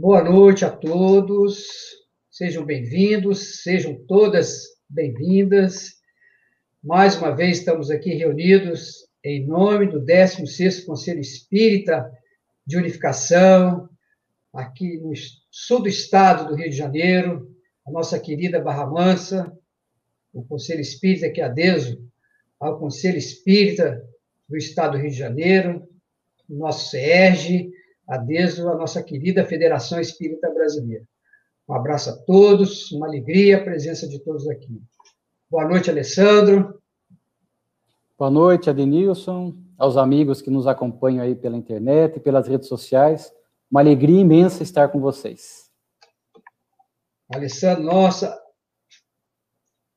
Boa noite a todos, sejam bem-vindos, sejam todas bem-vindas. Mais uma vez estamos aqui reunidos em nome do 16º Conselho Espírita de Unificação, aqui no sul do estado do Rio de Janeiro, a nossa querida Barra Mansa, o Conselho Espírita que adeso ao Conselho Espírita do estado do Rio de Janeiro, o nosso SERG, adeso à nossa querida Federação Espírita Brasileira. Um abraço a todos, uma alegria a presença de todos aqui. Boa noite, Alessandro. Boa noite, Adenilson, aos amigos que nos acompanham aí pela internet e pelas redes sociais. Uma alegria imensa estar com vocês. Alessandro, nossa,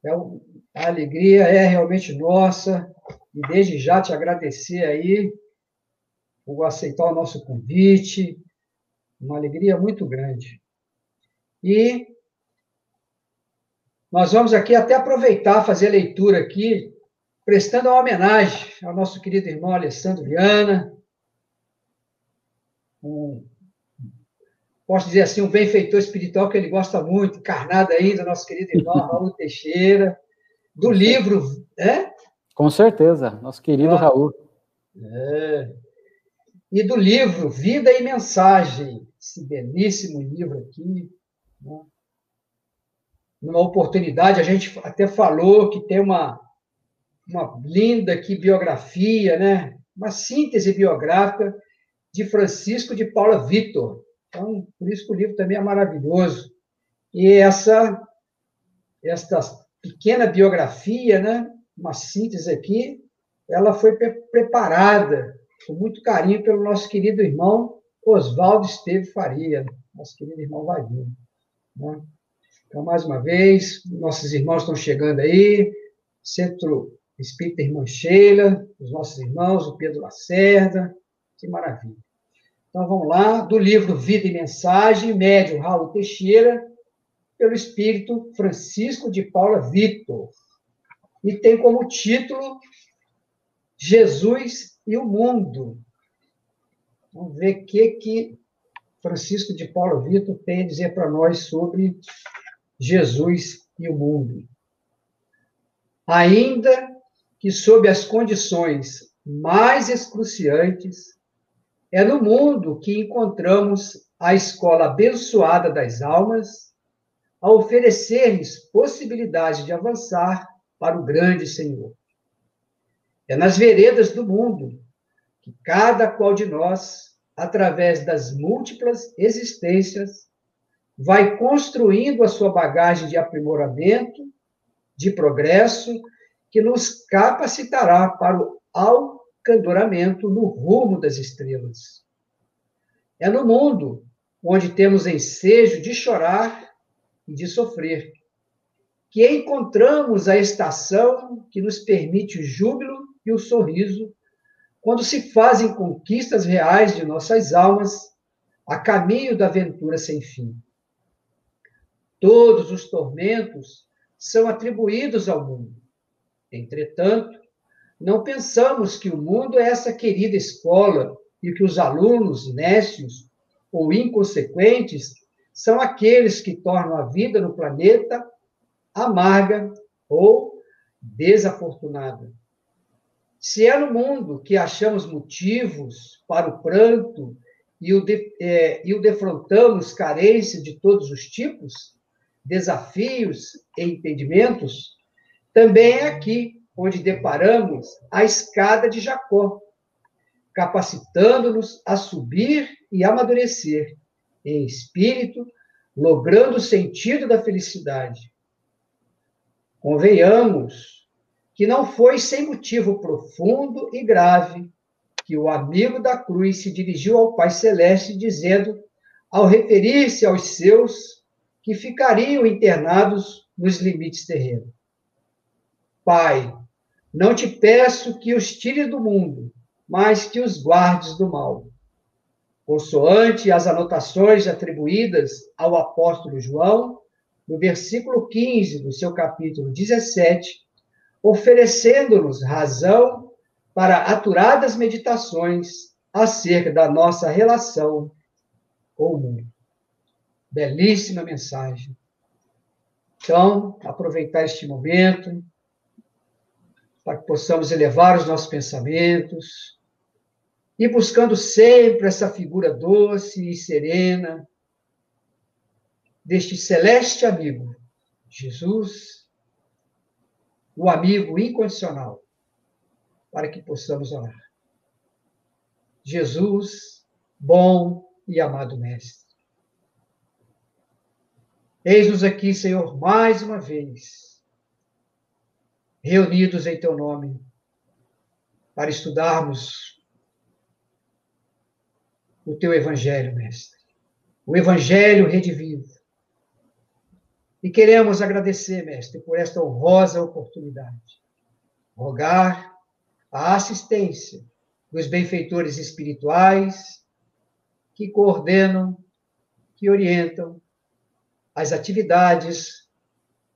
é um, a alegria é realmente nossa, e desde já te agradecer aí por aceitar o nosso convite, uma alegria muito grande. E nós vamos aqui até aproveitar, fazer a leitura aqui prestando uma homenagem ao nosso querido irmão Alessandro Viana, um, posso dizer assim, um benfeitor espiritual que ele gosta muito, encarnado ainda, nosso querido irmão Raul Teixeira, do livro, é? Com certeza, nosso querido ah, Raul. É. E do livro Vida e Mensagem, esse belíssimo livro aqui. Né? Numa oportunidade, a gente até falou que tem uma, uma linda aqui biografia, né? uma síntese biográfica de Francisco de Paula Vitor. Então, por isso que o livro também é maravilhoso. E essa, esta pequena biografia, né? uma síntese aqui, ela foi pre preparada com muito carinho pelo nosso querido irmão Oswaldo Esteve Faria, nosso querido irmão Vadinho. Né? Então, mais uma vez, nossos irmãos estão chegando aí, Centro Espírita Irmã Sheila, os nossos irmãos, o Pedro Lacerda, que maravilha. Então vamos lá, do livro Vida e Mensagem, médio Raul Teixeira, pelo Espírito Francisco de Paula Vitor. E tem como título Jesus e o Mundo. Vamos ver o que, que Francisco de Paula Vitor tem a dizer para nós sobre Jesus e o mundo. Ainda que sob as condições mais excruciantes, é no mundo que encontramos a escola abençoada das almas, a oferecer-lhes possibilidade de avançar para o grande Senhor. É nas veredas do mundo que cada qual de nós, através das múltiplas existências, vai construindo a sua bagagem de aprimoramento, de progresso que nos capacitará para o alcandoramento no rumo das estrelas. É no mundo onde temos ensejo de chorar e de sofrer, que encontramos a estação que nos permite o júbilo e o sorriso, quando se fazem conquistas reais de nossas almas a caminho da aventura sem fim. Todos os tormentos são atribuídos ao mundo. Entretanto, não pensamos que o mundo é essa querida escola e que os alunos nécios ou inconsequentes são aqueles que tornam a vida no planeta amarga ou desafortunada. Se é no mundo que achamos motivos para o pranto e o, de, é, e o defrontamos carência de todos os tipos, desafios e impedimentos, também é aqui onde deparamos a escada de Jacó, capacitando-nos a subir e amadurecer em espírito, logrando o sentido da felicidade. Convenhamos que não foi sem motivo profundo e grave que o amigo da cruz se dirigiu ao Pai Celeste, dizendo, ao referir-se aos seus que ficariam internados nos limites terrenos: Pai, não te peço que os tire do mundo, mas que os guardes do mal. Consoante as anotações atribuídas ao apóstolo João, no versículo 15 do seu capítulo 17, oferecendo-nos razão para aturadas meditações acerca da nossa relação com o mundo. belíssima mensagem. Então, aproveitar este momento para que possamos elevar os nossos pensamentos e buscando sempre essa figura doce e serena deste celeste amigo, Jesus, o amigo incondicional, para que possamos orar. Jesus, bom e amado Mestre. Eis-nos aqui, Senhor, mais uma vez, reunidos em Teu nome, para estudarmos o Teu Evangelho, Mestre. O Evangelho redivivo. E queremos agradecer, Mestre, por esta honrosa oportunidade. Rogar a assistência dos benfeitores espirituais que coordenam, que orientam as atividades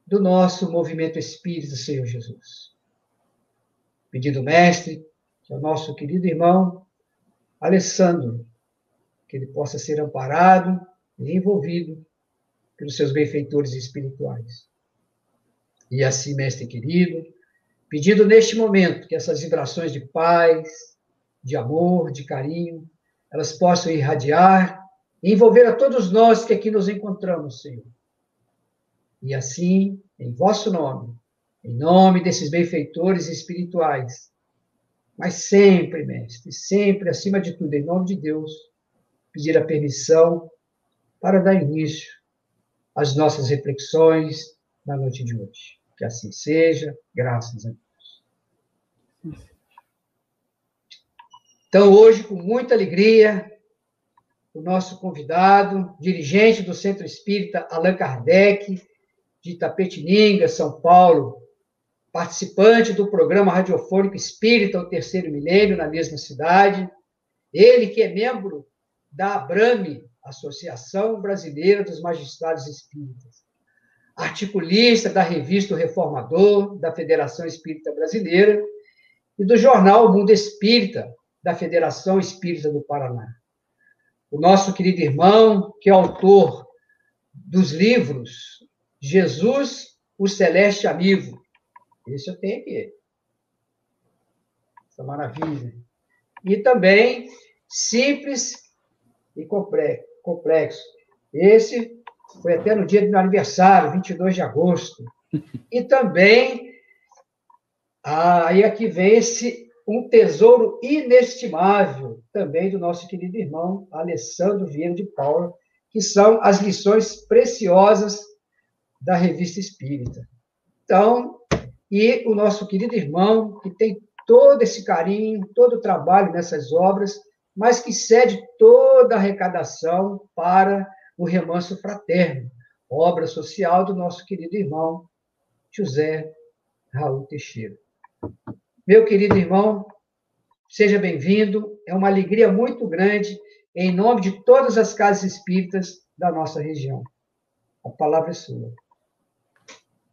do nosso movimento espírita, Senhor Jesus. Pedindo, mestre, que o nosso querido irmão Alessandro, que ele possa ser amparado e envolvido pelos seus benfeitores espirituais. E assim, mestre querido, pedindo neste momento que essas vibrações de paz, de amor, de carinho, elas possam irradiar e envolver a todos nós que aqui nos encontramos, Senhor. E assim, em vosso nome, em nome desses benfeitores espirituais, mas sempre, mestre, sempre, acima de tudo, em nome de Deus, pedir a permissão para dar início às nossas reflexões na noite de hoje. Que assim seja, graças a Deus. Então, hoje, com muita alegria, o nosso convidado, dirigente do Centro Espírita Allan Kardec, de Itapetininga, São Paulo, participante do programa radiofônico Espírita, o Terceiro Milênio, na mesma cidade. Ele que é membro da ABRAME, Associação Brasileira dos Magistrados Espíritas. Articulista da revista Reformador, da Federação Espírita Brasileira, e do jornal Mundo Espírita, da Federação Espírita do Paraná o nosso querido irmão, que é autor dos livros Jesus, o Celeste Amigo. Esse eu tenho aqui. Essa maravilha. E também Simples e Complexo. Esse foi até no dia do meu aniversário, 22 de agosto. E também, aí aqui vem esse um tesouro inestimável também do nosso querido irmão Alessandro Vieira de Paula, que são as lições preciosas da Revista Espírita. Então, e o nosso querido irmão, que tem todo esse carinho, todo o trabalho nessas obras, mas que cede toda a arrecadação para o Remanso Fraterno, obra social do nosso querido irmão José Raul Teixeira. Meu querido irmão, seja bem-vindo. É uma alegria muito grande, em nome de todas as casas espíritas da nossa região. A palavra é sua.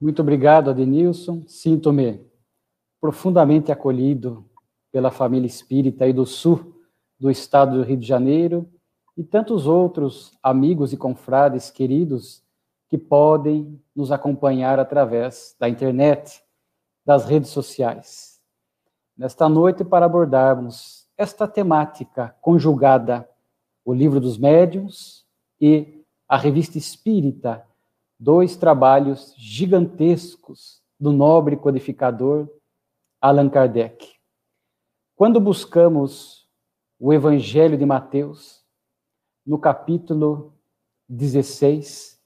Muito obrigado, Adenilson. Sinto-me profundamente acolhido pela família espírita aí do sul do estado do Rio de Janeiro e tantos outros amigos e confrades queridos que podem nos acompanhar através da internet, das redes sociais nesta noite para abordarmos esta temática conjugada, o Livro dos Médiuns e a Revista Espírita, dois trabalhos gigantescos do nobre codificador Allan Kardec. Quando buscamos o Evangelho de Mateus, no capítulo 16,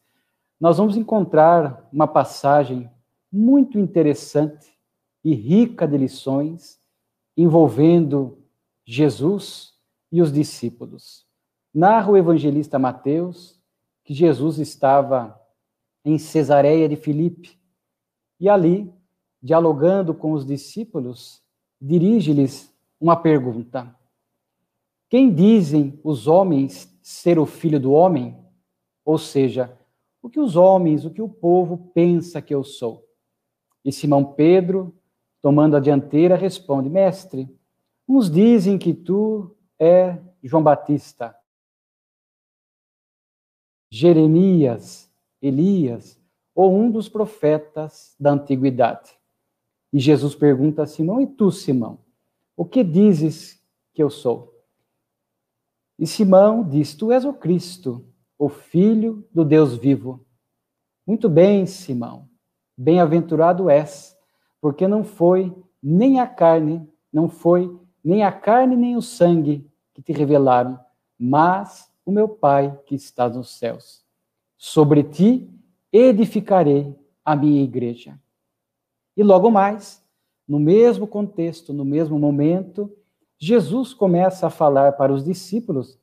nós vamos encontrar uma passagem muito interessante e rica de lições envolvendo Jesus e os discípulos. Narra o evangelista Mateus que Jesus estava em Cesareia de Filipe e ali, dialogando com os discípulos, dirige-lhes uma pergunta: Quem dizem os homens ser o filho do homem? Ou seja, o que os homens, o que o povo pensa que eu sou? E Simão Pedro tomando a dianteira, responde: Mestre, uns dizem que tu é João Batista, Jeremias, Elias ou um dos profetas da antiguidade. E Jesus pergunta a Simão: E tu, Simão, o que dizes que eu sou? E Simão diz: Tu és o Cristo, o Filho do Deus vivo. Muito bem, Simão, bem-aventurado és, porque não foi nem a carne, não foi nem a carne nem o sangue que te revelaram, mas o meu Pai que está nos céus. Sobre ti edificarei a minha igreja. E logo mais, no mesmo contexto, no mesmo momento, Jesus começa a falar para os discípulos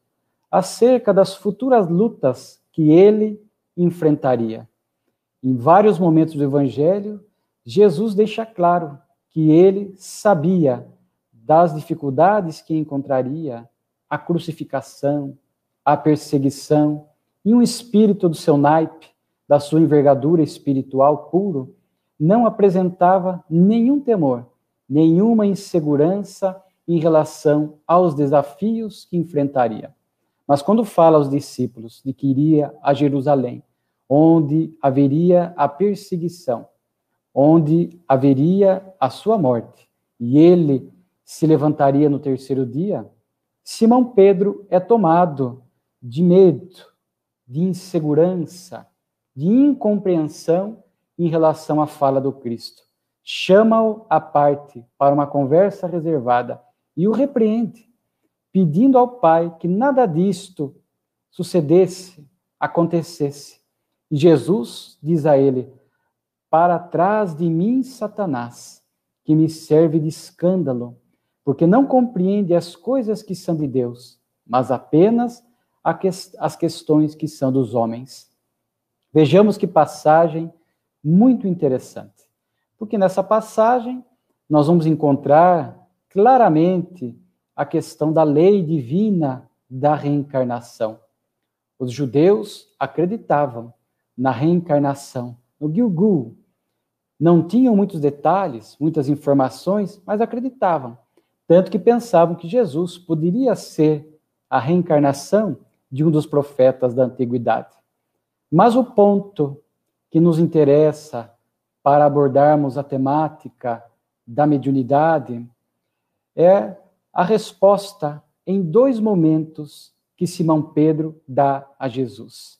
acerca das futuras lutas que ele enfrentaria. Em vários momentos do evangelho, Jesus deixa claro que ele sabia das dificuldades que encontraria, a crucificação, a perseguição, e um espírito do seu naipe, da sua envergadura espiritual puro, não apresentava nenhum temor, nenhuma insegurança em relação aos desafios que enfrentaria. Mas quando fala aos discípulos de que iria a Jerusalém, onde haveria a perseguição, onde haveria a sua morte, e ele se levantaria no terceiro dia, Simão Pedro é tomado de medo, de insegurança, de incompreensão em relação à fala do Cristo. Chama-o à parte para uma conversa reservada e o repreende, pedindo ao Pai que nada disto sucedesse, acontecesse. E Jesus diz a ele: Para trás de mim, Satanás, que me serve de escândalo, porque não compreende as coisas que são de Deus, mas apenas as questões que são dos homens. Vejamos que passagem muito interessante, porque nessa passagem nós vamos encontrar claramente a questão da lei divina da reencarnação. Os judeus acreditavam na reencarnação, no Gilgul. Não tinham muitos detalhes, muitas informações, mas acreditavam. Tanto que pensavam que Jesus poderia ser a reencarnação de um dos profetas da antiguidade. Mas o ponto que nos interessa para abordarmos a temática da mediunidade é a resposta em dois momentos que Simão Pedro dá a Jesus.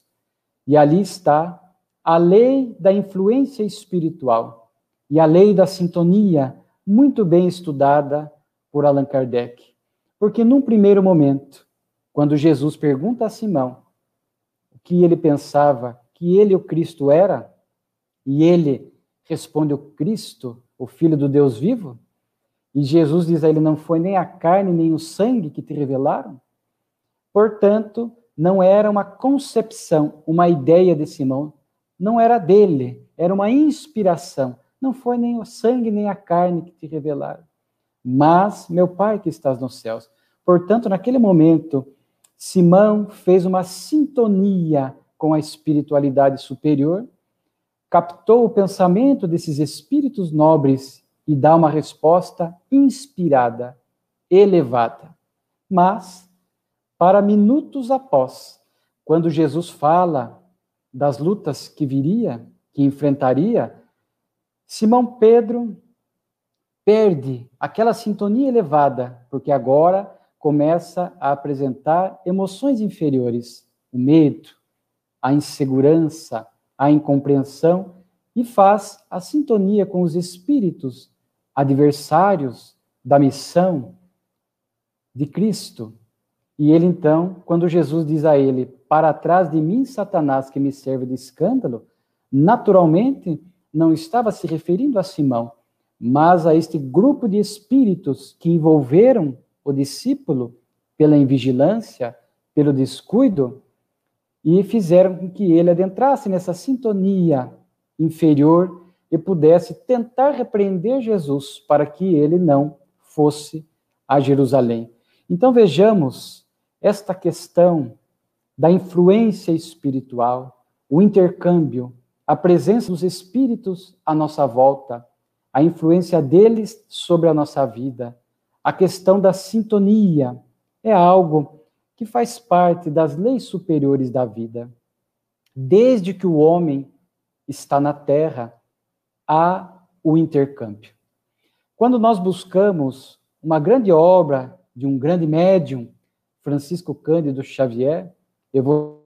E ali está a lei da influência espiritual e a lei da sintonia, muito bem estudada por Allan Kardec. Porque num primeiro momento, quando Jesus pergunta a Simão o que ele pensava que ele, o Cristo, era, e ele responde: O Cristo, o Filho do Deus vivo, e Jesus diz a ele: Não foi nem a carne nem o sangue que te revelaram. Portanto, não era uma concepção, uma ideia de Simão, não era dele, era uma inspiração. Não foi nem o sangue nem a carne que te revelaram, mas meu Pai que estás nos céus. Portanto, naquele momento, Simão fez uma sintonia com a espiritualidade superior, captou o pensamento desses espíritos nobres e dá uma resposta inspirada, elevada. Mas, para minutos após, quando Jesus fala das lutas que viria, que enfrentaria, Simão Pedro perde aquela sintonia elevada, porque agora começa a apresentar emoções inferiores, o medo, a insegurança, a incompreensão e faz a sintonia com os espíritos adversários da missão de Cristo. E ele então, quando Jesus diz a ele: "Para trás de mim, Satanás, que me serve de escândalo", naturalmente não estava se referindo a Simão, mas a este grupo de espíritos que envolveram o discípulo pela invigilância, pelo descuido, e fizeram com que ele adentrasse nessa sintonia inferior e pudesse tentar repreender Jesus para que ele não fosse a Jerusalém. Então vejamos esta questão da influência espiritual, o intercâmbio, a presença dos espíritos à nossa volta, a influência deles sobre a nossa vida, a questão da sintonia é algo que faz parte das leis superiores da vida. Desde que o homem está na Terra, há o intercâmbio. Quando nós buscamos uma grande obra de um grande médium, Francisco Cândido Xavier, eu vou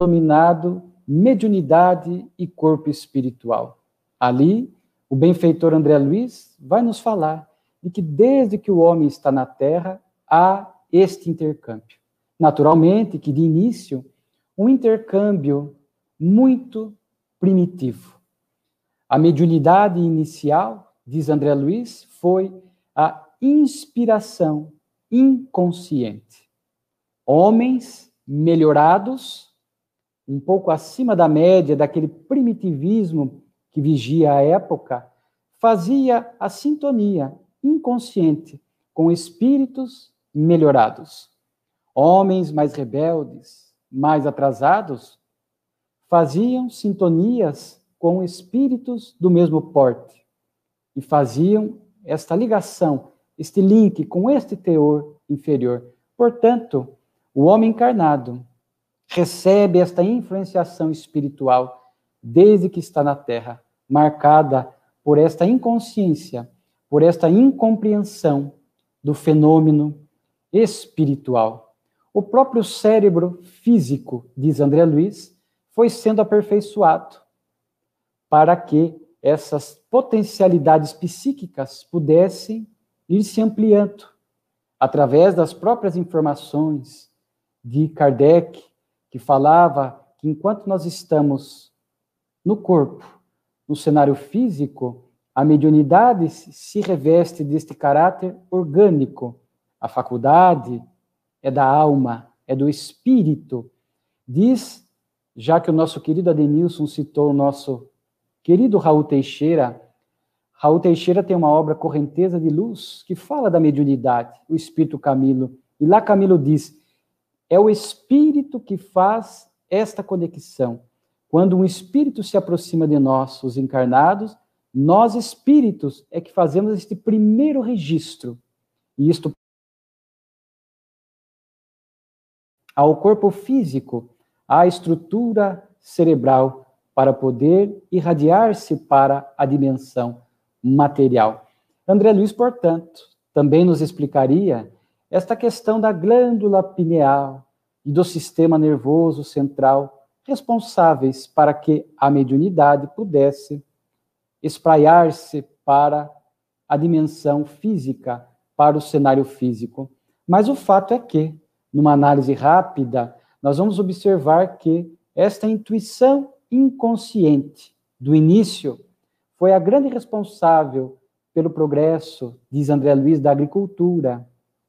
dominado mediunidade e corpo espiritual. Ali, o benfeitor André Luiz vai nos falar de que desde que o homem está na Terra, há este intercâmbio. Naturalmente que, de início, um intercâmbio muito primitivo. A mediunidade inicial, diz André Luiz, foi a inspiração inconsciente. Homens melhorados um pouco acima da média daquele primitivismo que vigia a época, fazia a sintonia inconsciente com espíritos melhorados. Homens mais rebeldes, mais atrasados, faziam sintonias com espíritos do mesmo porte e faziam esta ligação, este link com este teor inferior. Portanto, o homem encarnado recebe esta influenciação espiritual desde que está na Terra, marcada por esta inconsciência, por esta incompreensão do fenômeno espiritual. O próprio cérebro físico, diz André Luiz, foi sendo aperfeiçoado para que essas potencialidades psíquicas pudessem ir se ampliando através das próprias informações de Kardec, que falava que enquanto nós estamos no corpo, no cenário físico, a mediunidade se reveste deste caráter orgânico. A faculdade é da alma, é do espírito. Diz, já que o nosso querido Adenilson citou o nosso querido Raul Teixeira, Raul Teixeira tem uma obra Correnteza de Luz que fala da mediunidade, o espírito Camilo. E lá Camilo diz: é o espírito que faz esta conexão. Quando um espírito se aproxima de nós, os encarnados, nós espíritos é que fazemos este primeiro registro. E isto ao corpo físico, à estrutura cerebral para poder irradiar-se para a dimensão material. André Luiz, portanto, também nos explicaria esta questão da glândula pineal e do sistema nervoso central responsáveis para que a mediunidade pudesse espraiar-se para a dimensão física, para o cenário físico. Mas o fato é que, numa análise rápida, nós vamos observar que esta intuição inconsciente do início foi a grande responsável pelo progresso, diz André Luiz, da agricultura,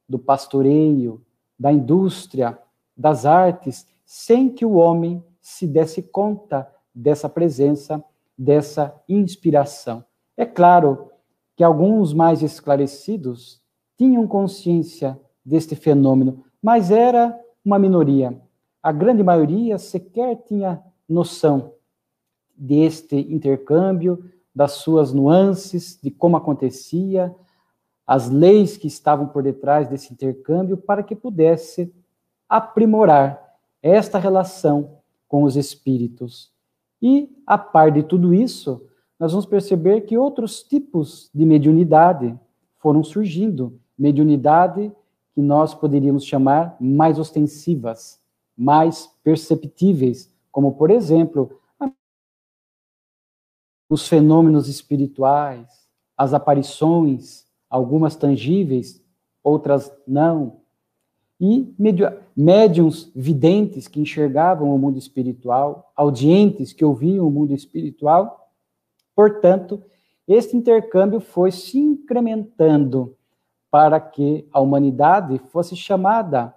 do pastoreio, da indústria, das artes, sem que o homem se desse conta dessa presença, dessa inspiração. É claro que alguns mais esclarecidos tinham consciência deste fenômeno, mas era uma minoria. A grande maioria sequer tinha noção deste intercâmbio, das suas nuances, de como acontecia, as leis que estavam por detrás desse intercâmbio para que pudesse aprimorar esta relação com os espíritos. E, a par de tudo isso, nós vamos perceber que outros tipos de mediunidade foram surgindo. Mediunidade que nós poderíamos chamar mais ostensivas, mais perceptíveis, como, por exemplo, os fenômenos espirituais, as aparições, algumas tangíveis, outras não. E médiums videntes que enxergavam o mundo espiritual, audientes que ouviam o mundo espiritual. Portanto, este intercâmbio foi se incrementando para que a humanidade fosse chamada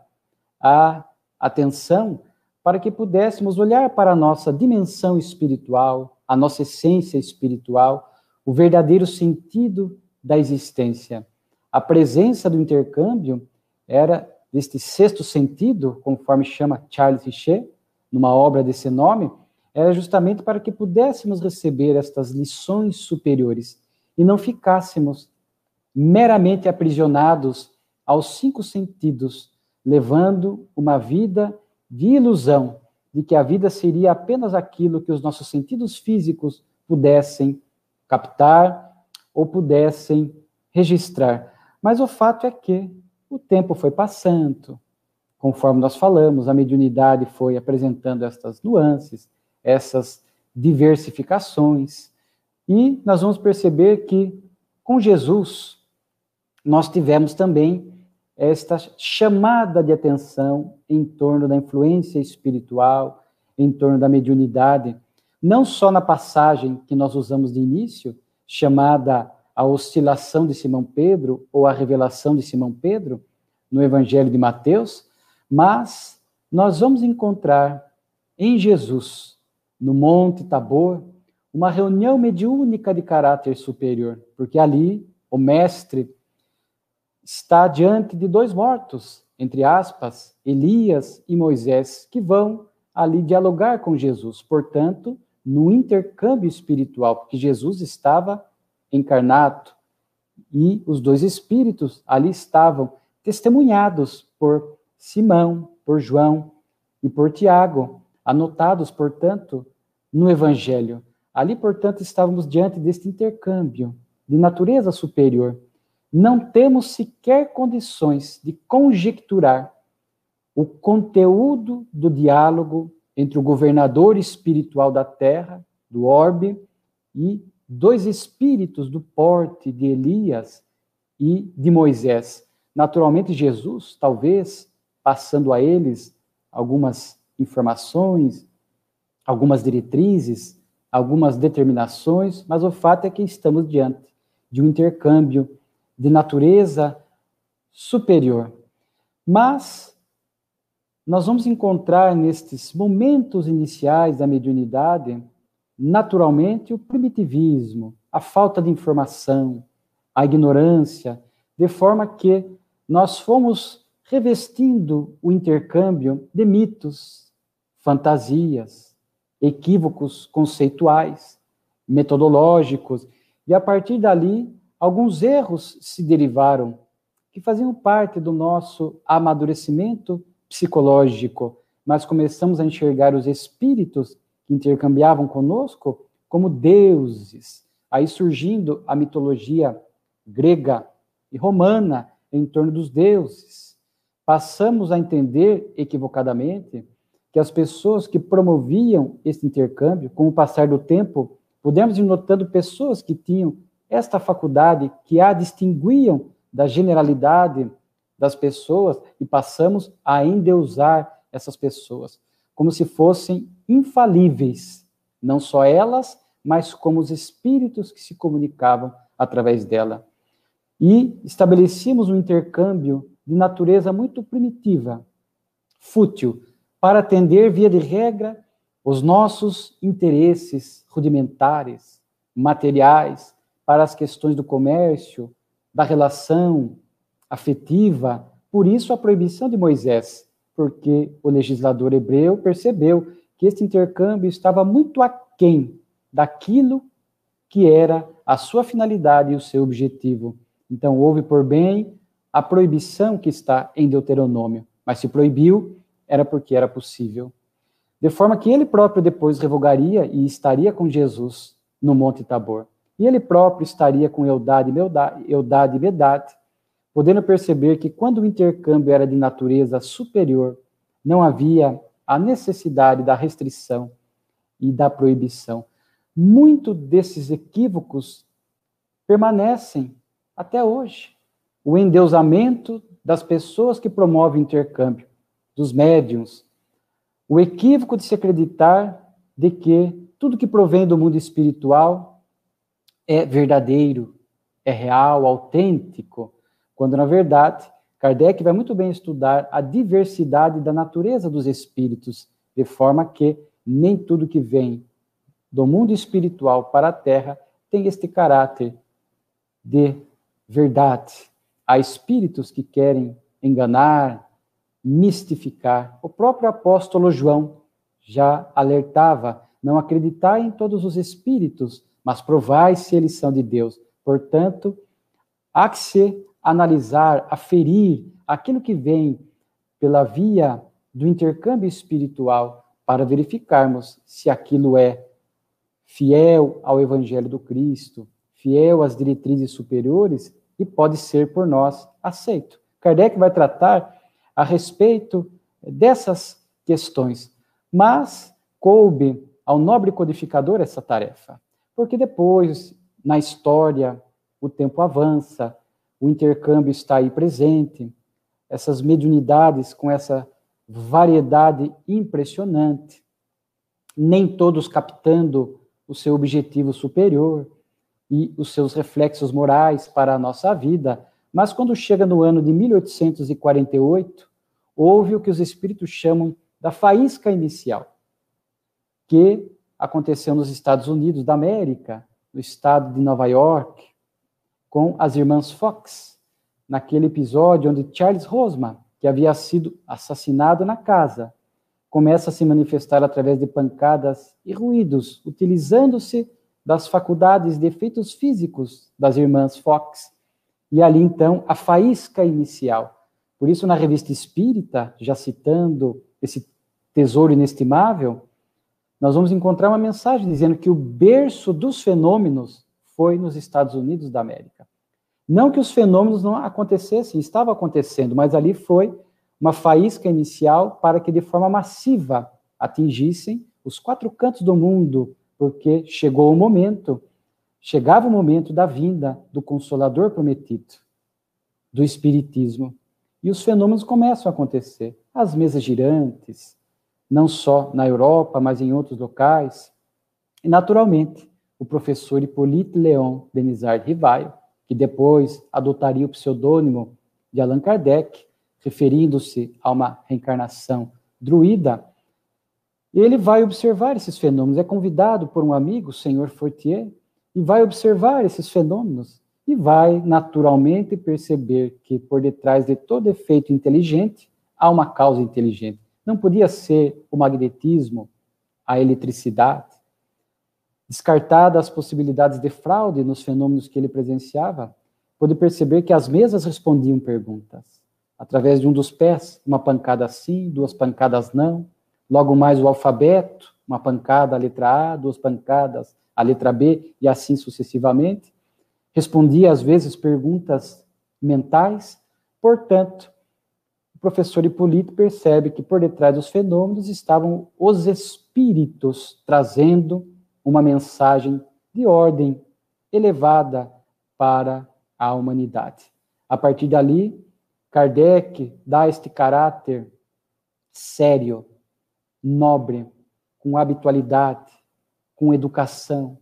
à atenção para que pudéssemos olhar para a nossa dimensão espiritual, a nossa essência espiritual, o verdadeiro sentido da existência. A presença do intercâmbio era deste sexto sentido, conforme chama Charles Richer, numa obra desse nome, era justamente para que pudéssemos receber estas lições superiores e não ficássemos meramente aprisionados aos cinco sentidos, levando uma vida de ilusão, de que a vida seria apenas aquilo que os nossos sentidos físicos pudessem captar ou pudessem registrar. Mas o fato é que o tempo foi passando, conforme nós falamos, a mediunidade foi apresentando estas nuances, essas diversificações, e nós vamos perceber que com Jesus nós tivemos também esta chamada de atenção em torno da influência espiritual, em torno da mediunidade, não só na passagem que nós usamos de início, chamada a oscilação de Simão Pedro ou a revelação de Simão Pedro, no Evangelho de Mateus, mas nós vamos encontrar em Jesus, no Monte Tabor, uma reunião mediúnica de caráter superior, porque ali o Mestre está diante de dois mortos, entre aspas, Elias e Moisés, que vão ali dialogar com Jesus. Portanto, no intercâmbio espiritual, porque Jesus estava encarnado e os dois espíritos ali estavam testemunhados por Simão, por João e por Tiago, anotados, portanto, no Evangelho. Ali, portanto, estávamos diante deste intercâmbio de natureza superior não temos sequer condições de conjecturar o conteúdo do diálogo entre o governador espiritual da terra, do orbe, e dois espíritos do porte de Elias e de Moisés. Naturalmente, Jesus, talvez, passando a eles algumas informações, algumas diretrizes, algumas determinações, mas o fato é que estamos diante de um intercâmbio de natureza superior. Mas nós vamos encontrar nestes momentos iniciais da mediunidade, naturalmente, o primitivismo, a falta de informação, a ignorância, de forma que nós fomos revestindo o intercâmbio de mitos, fantasias, equívocos conceituais, metodológicos, e a partir dali alguns erros se derivaram que faziam parte do nosso amadurecimento psicológico, mas começamos a enxergar os espíritos que intercambiavam conosco como deuses. Aí surgindo a mitologia grega e romana em torno dos deuses. Passamos a entender equivocadamente que as pessoas que promoviam esse intercâmbio, com o passar do tempo, pudemos ir notando pessoas que tinham esta faculdade que a distinguiam da generalidade das pessoas e passamos a endeusar essas pessoas, como se fossem infalíveis, não só elas, mas como os espíritos que se comunicavam através dela. E estabelecíamos um intercâmbio de natureza muito primitiva, fútil, para atender, via de regra, os nossos interesses rudimentares, materiais, para as questões do comércio, da relação afetiva. Por isso, a proibição de Moisés, porque o legislador hebreu percebeu que este intercâmbio estava muito aquém daquilo que era a sua finalidade e o seu objetivo. Então, houve por bem a proibição que está em Deuteronômio, mas se proibiu, era porque era possível. De forma que ele próprio depois revogaria e estaria com Jesus no Monte Tabor. E ele próprio estaria com Eudade e Medade, podendo perceber que quando o intercâmbio era de natureza superior, não havia a necessidade da restrição e da proibição. Muito desses equívocos permanecem até hoje. O endeusamento das pessoas que promovem intercâmbio, dos médiums, o equívoco de se acreditar de que tudo que provém do mundo espiritual é verdadeiro, é real, autêntico, quando na verdade Kardec vai muito bem estudar a diversidade da natureza dos espíritos, de forma que nem tudo que vem do mundo espiritual para a Terra tem este caráter de verdade. Há espíritos que querem enganar, mistificar. O próprio apóstolo João já alertava: não acreditar em todos os espíritos, mas provai se eles são de Deus. Portanto, há que se analisar, aferir aquilo que vem pela via do intercâmbio espiritual para verificarmos se aquilo é fiel ao Evangelho do Cristo, fiel às diretrizes superiores e pode ser por nós aceito. Kardec vai tratar a respeito dessas questões, mas coube ao nobre codificador essa tarefa, porque depois, na história, o tempo avança, o intercâmbio está aí presente, essas mediunidades com essa variedade impressionante, nem todos captando o seu objetivo superior e os seus reflexos morais para a nossa vida, mas quando chega no ano de 1848, houve o que os espíritos chamam da faísca inicial, que aconteceu nos Estados Unidos da América, no estado de Nova York, com as irmãs Fox, naquele episódio onde Charles Rosman, que havia sido assassinado na casa, começa a se manifestar através de pancadas e ruídos, utilizando-se das faculdades de efeitos físicos das irmãs Fox. E ali então a faísca inicial. Por isso, na revista Espírita, já citando esse tesouro inestimável, nós vamos encontrar uma mensagem dizendo que o berço dos fenômenos foi nos Estados Unidos da América. Não que os fenômenos não acontecessem, estava acontecendo, mas ali foi uma faísca inicial para que de forma massiva atingissem os quatro cantos do mundo, porque chegou o momento, chegava o momento da vinda do Consolador prometido, do Espiritismo. E os fenômenos começam a acontecer. As mesas girantes, não só na Europa, mas em outros locais. E, naturalmente, o professor Hippolyte Leon Denisard Rivaio, que depois adotaria o pseudônimo de Allan Kardec, referindo-se a uma reencarnação druida, ele vai observar esses fenômenos. É convidado por um amigo, o senhor Fortier, e vai observar esses fenômenos e vai naturalmente perceber que por detrás de todo efeito inteligente há uma causa inteligente. Não podia ser o magnetismo, a eletricidade. Descartadas as possibilidades de fraude nos fenômenos que ele presenciava, pôde perceber que as mesas respondiam perguntas. Através de um dos pés, uma pancada sim, duas pancadas não. Logo mais o alfabeto, uma pancada a letra A, duas pancadas a letra B, e assim sucessivamente. Respondia, às vezes, perguntas mentais. Portanto, o professor Hipólito percebe que por detrás dos fenômenos estavam os espíritos trazendo uma mensagem de ordem elevada para a humanidade. A partir dali, Kardec dá este caráter sério, nobre, com habitualidade, com educação,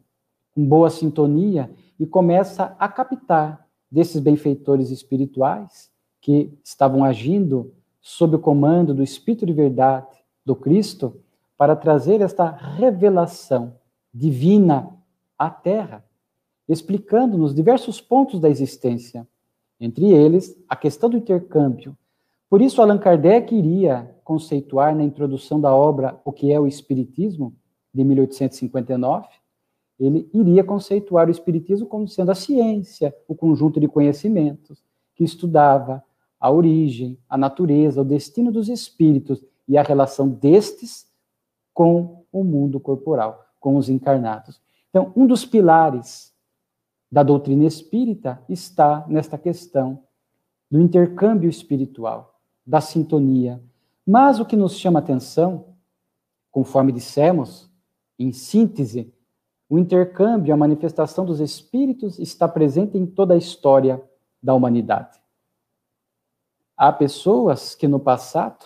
com boa sintonia e começa a captar desses benfeitores espirituais que estavam agindo sob o comando do Espírito de Verdade do Cristo para trazer esta revelação divina à Terra, explicando-nos diversos pontos da existência entre eles a questão do intercâmbio. Por isso, Allan Kardec iria conceituar na introdução da obra O que é o Espiritismo, de 1859, ele iria conceituar o Espiritismo como sendo a ciência, o conjunto de conhecimentos que estudava a origem, a natureza, o destino dos espíritos e a relação destes com o mundo corporal, com os encarnados. Então, um dos pilares da doutrina espírita está nesta questão do intercâmbio espiritual, da sintonia. Mas o que nos chama atenção, conforme dissemos, em síntese, o intercâmbio, a manifestação dos espíritos está presente em toda a história da humanidade. Há pessoas que no passado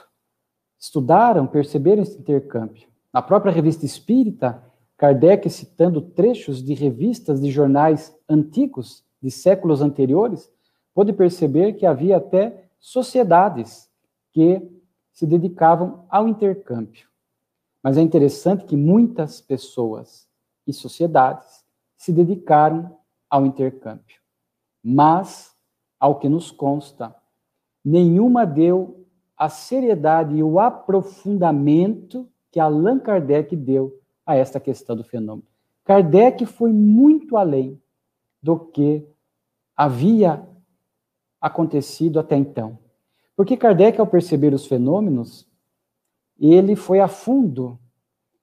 estudaram, perceberam esse intercâmbio. Na própria revista espírita, Kardec, citando trechos de revistas de jornais antigos, de séculos anteriores, pôde perceber que havia até sociedades que se dedicavam ao intercâmbio. Mas é interessante que muitas pessoas e sociedades se dedicaram ao intercâmbio. Mas, ao que nos consta, nenhuma deu a seriedade e o aprofundamento que Allan Kardec deu a esta questão do fenômeno. Kardec foi muito além do que havia acontecido até então. Porque Kardec, ao perceber os fenômenos, ele foi a fundo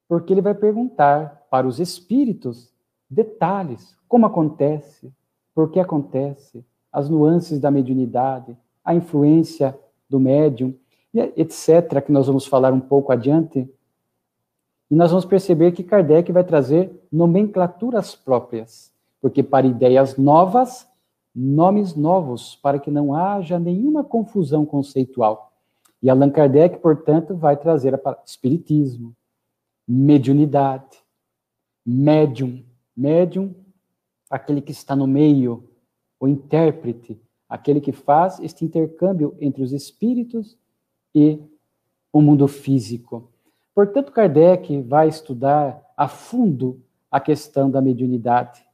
porque ele vai perguntar para os espíritos detalhes, como acontece, por que acontece, as nuances da mediunidade, a influência do médium, etc., que nós vamos falar um pouco adiante. E nós vamos perceber que Kardec vai trazer nomenclaturas próprias, porque para ideias novas, nomes novos, para que não haja nenhuma confusão conceitual. E Allan Kardec, portanto, vai trazer a espiritismo, mediunidade, médium, médium, aquele que está no meio, o intérprete, aquele que faz este intercâmbio entre os espíritos e o mundo físico. Portanto, Kardec vai estudar a fundo a questão da mediunidade,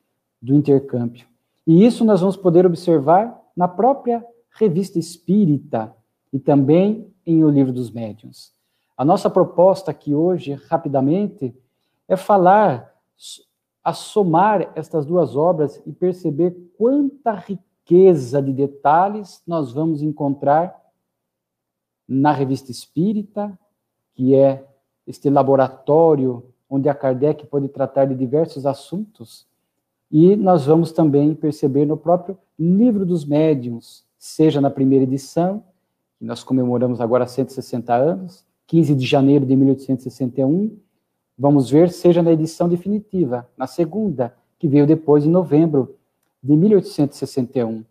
do intercâmbio. E isso nós vamos poder observar na própria revista espírita e também em O Livro dos Médiuns. A nossa proposta aqui hoje, rapidamente, é falar, a somar estas duas obras e perceber quanta riqueza de detalhes nós vamos encontrar na Revista Espírita, que é este laboratório onde a Kardec pode tratar de diversos assuntos, e nós vamos também perceber no próprio Livro dos Médiuns, seja na primeira edição, que nós comemoramos agora 160 anos, 15 de janeiro de 1861, vamos ver, seja na edição definitiva, na segunda, que veio depois, em novembro de 1861.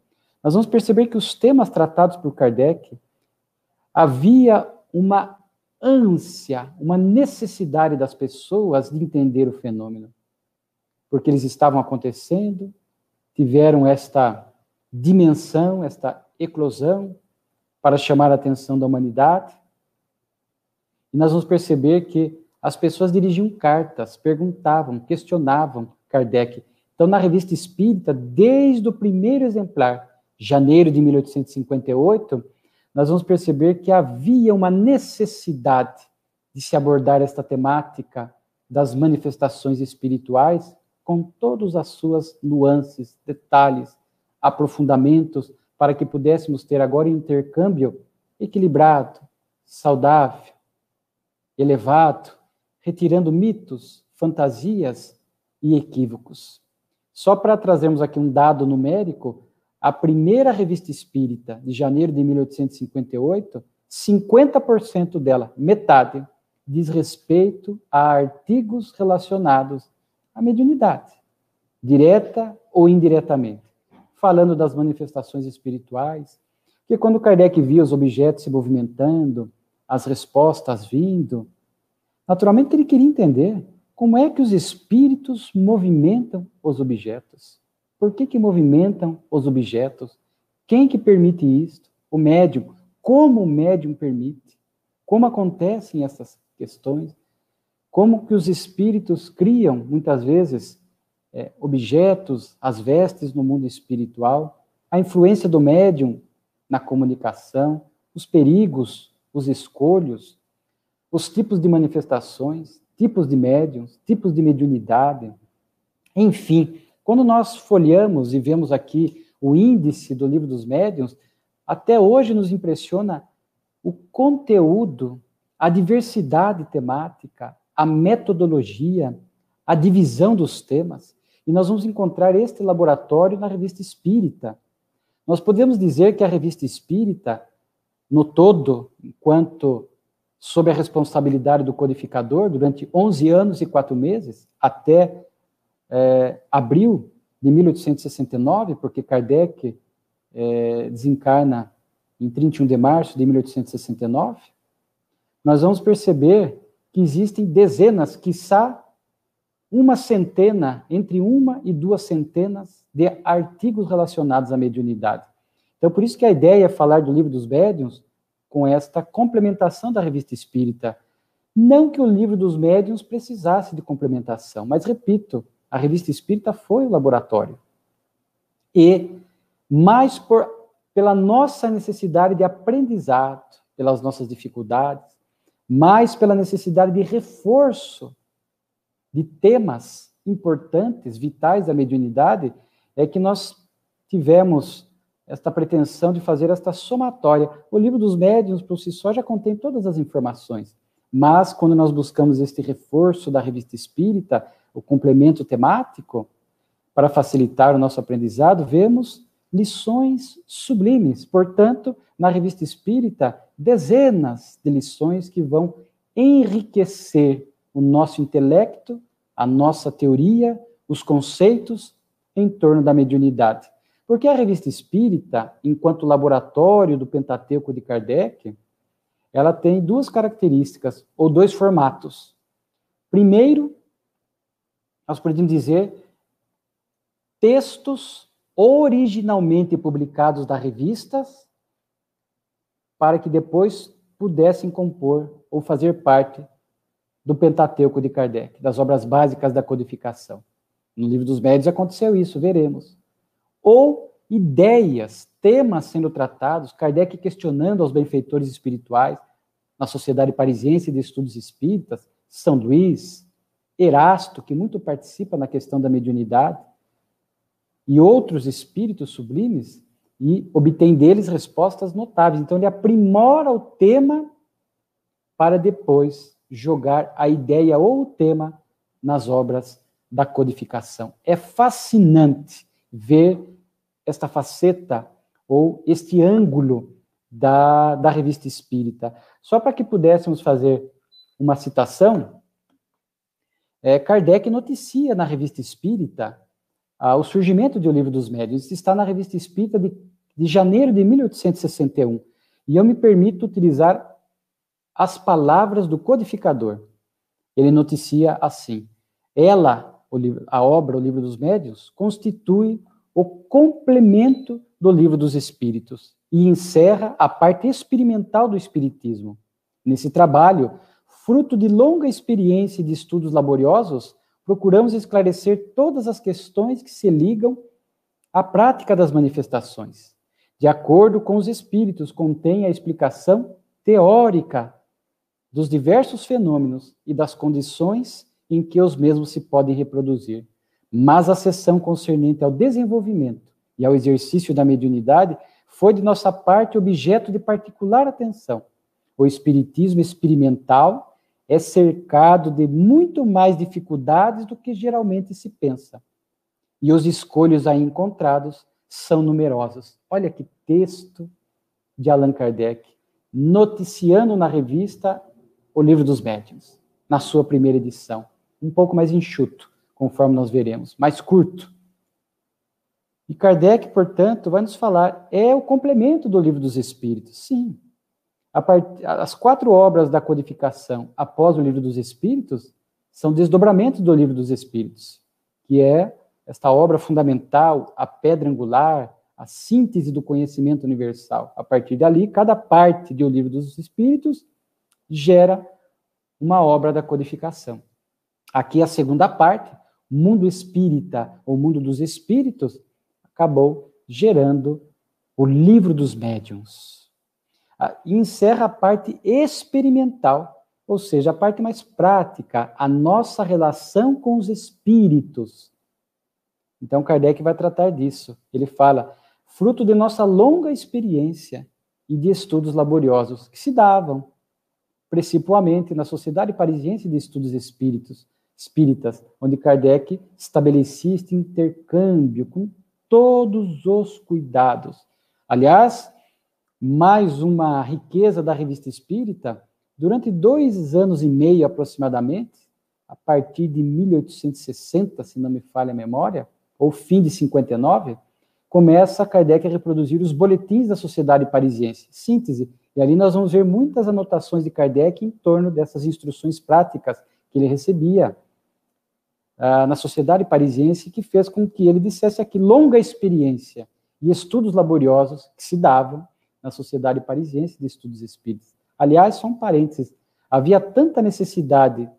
Nós vamos perceber que os temas tratados por Kardec havia uma ânsia, uma necessidade das pessoas de entender o fenômeno, porque eles estavam acontecendo, tiveram esta dimensão, esta eclosão, para chamar a atenção da humanidade. E nós vamos perceber que as pessoas dirigiam cartas, perguntavam, questionavam Kardec. Então, na revista Espírita, desde o primeiro exemplar, janeiro de 1858, nós vamos perceber que havia uma necessidade de se abordar esta temática das manifestações espirituais com todas as suas nuances, detalhes, aprofundamentos, para que pudéssemos ter agora um intercâmbio equilibrado, saudável, elevado, retirando mitos, fantasias e equívocos. Só para trazermos aqui um dado numérico, a primeira revista espírita de janeiro de 1858, 50% dela, metade, diz respeito a artigos relacionados à mediunidade, direta ou indiretamente falando das manifestações espirituais, que quando Kardec via os objetos se movimentando, as respostas vindo, naturalmente ele queria entender como é que os espíritos movimentam os objetos. Por que que movimentam os objetos? Quem que permite isto? O médium. Como o médium permite? Como acontecem essas questões? Como que os espíritos criam, muitas vezes, é, objetos, as vestes no mundo espiritual, a influência do médium na comunicação, os perigos, os escolhos, os tipos de manifestações, tipos de médiums, tipos de mediunidade. Enfim, quando nós folheamos e vemos aqui o índice do livro dos médiuns, até hoje nos impressiona o conteúdo, a diversidade temática, a metodologia, a divisão dos temas. E nós vamos encontrar este laboratório na revista Espírita. Nós podemos dizer que a revista Espírita, no todo, enquanto sob a responsabilidade do codificador, durante 11 anos e 4 meses, até é, abril de 1869, porque Kardec é, desencarna em 31 de março de 1869, nós vamos perceber que existem dezenas, quiçá uma centena, entre uma e duas centenas de artigos relacionados à mediunidade. Então, por isso que a ideia é falar do livro dos médiuns com esta complementação da revista espírita. Não que o livro dos médiuns precisasse de complementação, mas repito, a revista espírita foi o laboratório. E mais por, pela nossa necessidade de aprendizado, pelas nossas dificuldades, mais pela necessidade de reforço de temas importantes, vitais da mediunidade, é que nós tivemos esta pretensão de fazer esta somatória. O livro dos médiuns, por si só, já contém todas as informações, mas quando nós buscamos este reforço da revista espírita, o complemento temático, para facilitar o nosso aprendizado, vemos lições sublimes. Portanto, na revista espírita, dezenas de lições que vão enriquecer o nosso intelecto, a nossa teoria, os conceitos em torno da mediunidade. Porque a revista espírita, enquanto laboratório do Pentateuco de Kardec, ela tem duas características, ou dois formatos. Primeiro, nós podemos dizer textos originalmente publicados das revistas, para que depois pudessem compor ou fazer parte do Pentateuco de Kardec, das obras básicas da codificação. No livro dos médios aconteceu isso, veremos. Ou ideias, temas sendo tratados, Kardec questionando aos benfeitores espirituais, na Sociedade Parisiense de Estudos Espíritas, São Luís, Erasto, que muito participa na questão da mediunidade, e outros espíritos sublimes, e obtém deles respostas notáveis. Então, ele aprimora o tema para depois jogar a ideia ou o tema nas obras da codificação. É fascinante ver esta faceta ou este ângulo da, da revista espírita. Só para que pudéssemos fazer uma citação, é, Kardec noticia na revista espírita ah, o surgimento do Livro dos Médiuns. Isso está na revista espírita de, de janeiro de 1861. E eu me permito utilizar as palavras do codificador. Ele noticia assim: ela, a obra, o Livro dos Médiuns, constitui o complemento do Livro dos Espíritos e encerra a parte experimental do Espiritismo. Nesse trabalho, fruto de longa experiência e de estudos laboriosos, procuramos esclarecer todas as questões que se ligam à prática das manifestações. De acordo com os Espíritos, contém a explicação teórica dos diversos fenômenos e das condições em que os mesmos se podem reproduzir. Mas a sessão concernente ao desenvolvimento e ao exercício da mediunidade foi de nossa parte objeto de particular atenção. O espiritismo experimental é cercado de muito mais dificuldades do que geralmente se pensa. E os escolhos aí encontrados são numerosos. Olha que texto de Allan Kardec, noticiando na revista O Livro dos Médiuns, na sua primeira edição. Um pouco mais enxuto, conforme nós veremos, mais curto. E Kardec, portanto, vai nos falar, é o complemento do livro dos Espíritos. Sim. Part... As quatro obras da codificação após o livro dos Espíritos são desdobramentos do livro dos Espíritos, que é esta obra fundamental, a pedra angular, a síntese do conhecimento universal. A partir dali, cada parte do livro dos Espíritos gera uma obra da codificação. Aqui a segunda parte, mundo espírita, ou mundo dos espíritos, acabou gerando o livro dos médiuns. Ah, e encerra a parte experimental, ou seja, a parte mais prática, a nossa relação com os espíritos. Então, Kardec vai tratar disso. Ele fala, fruto de nossa longa experiência e de estudos laboriosos que se davam, principalmente na Sociedade Parisiense de Estudos Espíritos, Espíritas, onde Kardec estabelecia este intercâmbio com todos os cuidados. Aliás, mais uma riqueza da revista espírita, durante dois anos e meio aproximadamente, a partir de 1860, se não me falha a memória, ou fim de 59, começa Kardec a reproduzir os boletins da Sociedade Parisiense, síntese, e ali nós vamos ver muitas anotações de Kardec em torno dessas instruções práticas que ele recebia, ah, na sociedade parisiense que fez com que ele dissesse aqui longa experiência e estudos laboriosos que se davam na sociedade parisiense de estudos espíritas. Aliás, só um parênteses, havia tanta necessidade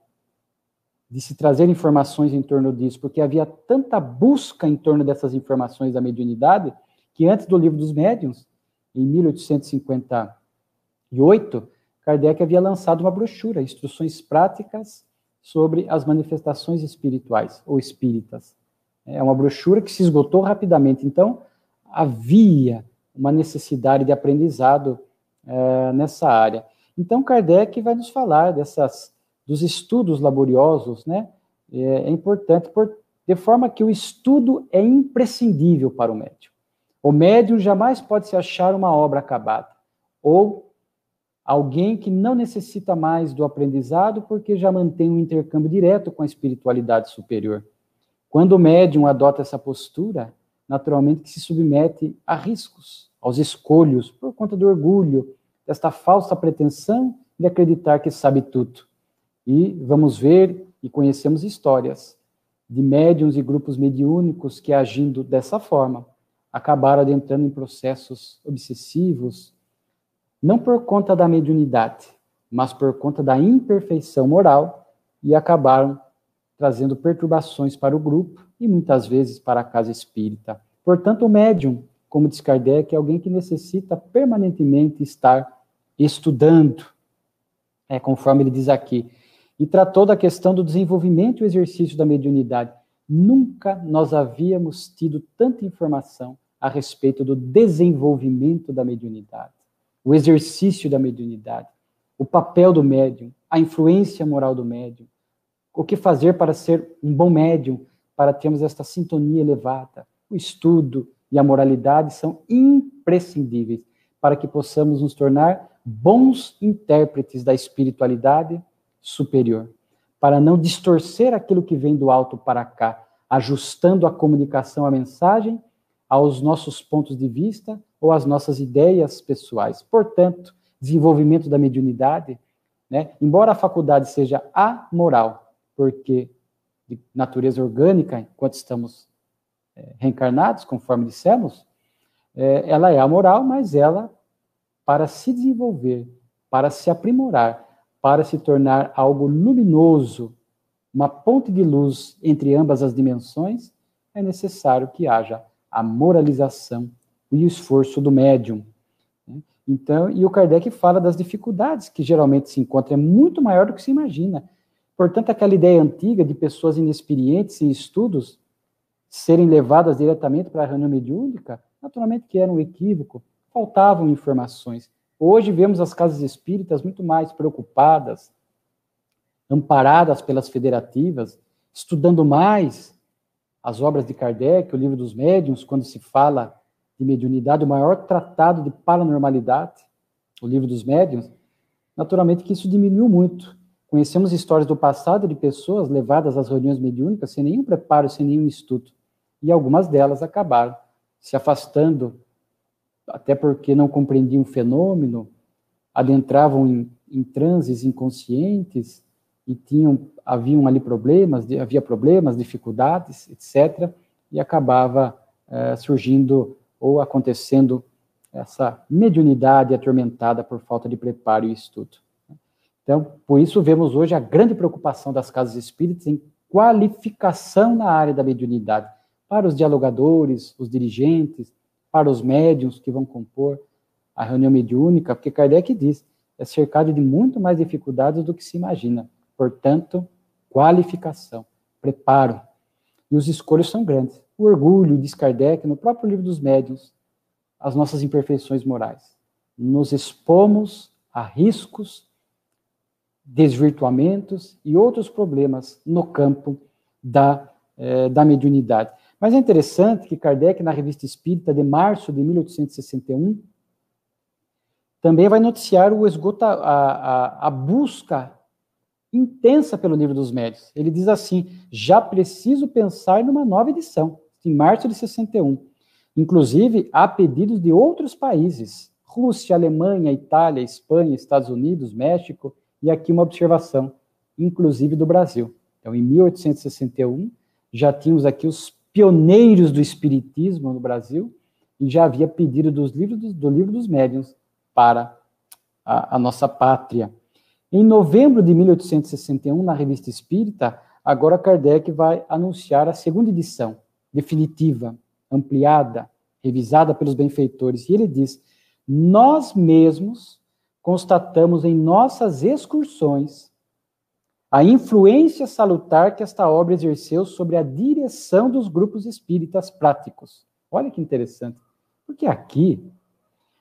de se trazer informações em torno disso, porque havia tanta busca em torno dessas informações da mediunidade, que antes do livro dos médiuns, em 1858, Kardec havia lançado uma brochura, Instruções Práticas sobre as manifestações espirituais ou espíritas. É uma brochura que se esgotou rapidamente. Então, havia uma necessidade de aprendizado é, nessa área. Então, Kardec vai nos falar dessas, dos estudos laboriosos, né? É, é importante, por, de forma que o estudo é imprescindível para o médium. O médium jamais pode se achar uma obra acabada, ou alguém que não necessita mais do aprendizado porque já mantém um intercâmbio direto com a espiritualidade superior. Quando o médium adota essa postura, naturalmente que se submete a riscos, aos escolhos, por conta do orgulho, desta falsa pretensão de acreditar que sabe tudo. E vamos ver e conhecemos histórias de médiums e grupos mediúnicos que, agindo dessa forma, acabaram adentrando em processos obsessivos, não por conta da mediunidade, mas por conta da imperfeição moral, e acabaram trazendo perturbações para o grupo e muitas vezes para a casa espírita. Portanto, o médium como diz Kardec, é alguém que necessita permanentemente estar estudando, é, conforme ele diz aqui. E tratou da questão do desenvolvimento e exercício da mediunidade. Nunca nós havíamos tido tanta informação a respeito do desenvolvimento da mediunidade, o exercício da mediunidade, o papel do médium, a influência moral do médium, o que fazer para ser um bom médium, para termos esta sintonia elevada, o estudo, e a moralidade são imprescindíveis para que possamos nos tornar bons intérpretes da espiritualidade superior, para não distorcer aquilo que vem do alto para cá, ajustando a comunicação, a mensagem aos nossos pontos de vista ou às nossas ideias pessoais. Portanto, desenvolvimento da mediunidade, né, embora a faculdade seja amoral, porque de natureza orgânica, enquanto estamos é, reencarnados, conforme dissemos, é, ela é amoral, mas ela, para se desenvolver, para se aprimorar, para se tornar algo luminoso, uma ponte de luz entre ambas as dimensões, é necessário que haja a moralização e o esforço do médium. Né? Então, e o Kardec fala das dificuldades que geralmente se encontra, é muito maior do que se imagina. Portanto, aquela ideia antiga de pessoas inexperientes em estudos serem levadas diretamente para a reunião mediúnica, naturalmente que era um equívoco, faltavam informações. Hoje vemos as casas espíritas muito mais preocupadas, amparadas pelas federativas, estudando mais as obras de Kardec, o livro dos médiuns, quando se fala de mediunidade, o maior tratado de paranormalidade, o livro dos médiuns, naturalmente que isso diminuiu muito. Conhecemos histórias do passado de pessoas levadas às reuniões mediúnicas sem nenhum preparo, sem nenhum estudo e algumas delas acabaram se afastando, até porque não compreendiam o fenômeno, adentravam em, em transes inconscientes e tinham haviam ali problemas, havia problemas, dificuldades, etc., e acabava é, surgindo ou acontecendo essa mediunidade atormentada por falta de preparo e estudo. Então, por isso vemos hoje a grande preocupação das casas espíritas em qualificação na área da mediunidade para os dialogadores, os dirigentes, para os médiums que vão compor a reunião mediúnica, porque Kardec diz, é cercado de muito mais dificuldades do que se imagina. Portanto, qualificação, preparo. E os escolhos são grandes. O orgulho, diz Kardec, no próprio livro dos médiuns, as nossas imperfeições morais. Nos expomos a riscos, desvirtuamentos e outros problemas no campo da, eh, da mediunidade. Mas é interessante que Kardec, na Revista Espírita de março de 1861, também vai noticiar o esgota, a, a, a busca intensa pelo livro dos médios. Ele diz assim: já preciso pensar numa nova edição, em março de 61. Inclusive, há pedidos de outros países: Rússia, Alemanha, Itália, Espanha, Estados Unidos, México, e aqui uma observação, inclusive do Brasil. Então, em 1861, já tínhamos aqui os pioneiros do espiritismo no Brasil, e já havia pedido dos livros do, do livro dos médiuns para a, a, nossa pátria. Em novembro de 1861, na Revista Espírita, agora Kardec vai anunciar a segunda edição, definitiva, ampliada, revisada pelos benfeitores, e ele diz: Nós mesmos constatamos em nossas excursões a influência salutar que esta obra exerceu sobre a direção dos grupos espíritas práticos. Olha que interessante. Porque aqui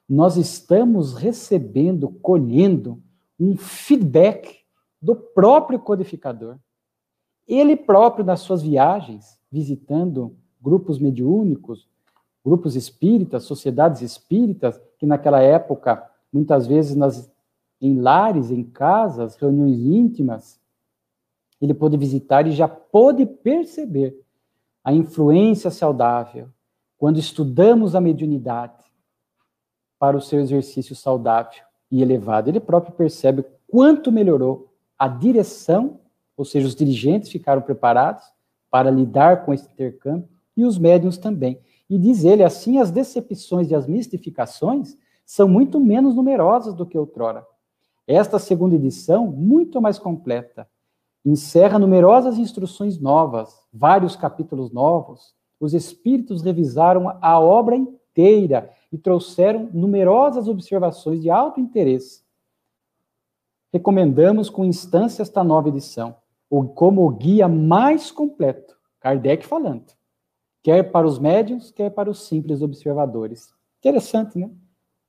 nós estamos recebendo, colhendo um feedback do próprio codificador. Ele próprio, nas suas viagens, visitando grupos mediúnicos, grupos espíritas, sociedades espíritas, que naquela época, muitas vezes nas, em lares, em casas, reuniões íntimas, ele pôde visitar e já pôde perceber a influência saudável quando estudamos a mediunidade para o seu exercício saudável e elevado. Ele próprio percebe quanto melhorou a direção, ou seja, os dirigentes ficaram preparados para lidar com esse intercâmbio e os médiums também. E diz ele assim: as decepções e as mistificações são muito menos numerosas do que outrora. Esta segunda edição, muito mais completa, encerra numerosas instruções novas, vários capítulos novos. Os espíritos revisaram a obra inteira e trouxeram numerosas observações de alto interesse. Recomendamos com instância esta nova edição, como o guia mais completo, Kardec falando, quer para os médios, quer para os simples observadores. Interessante, né?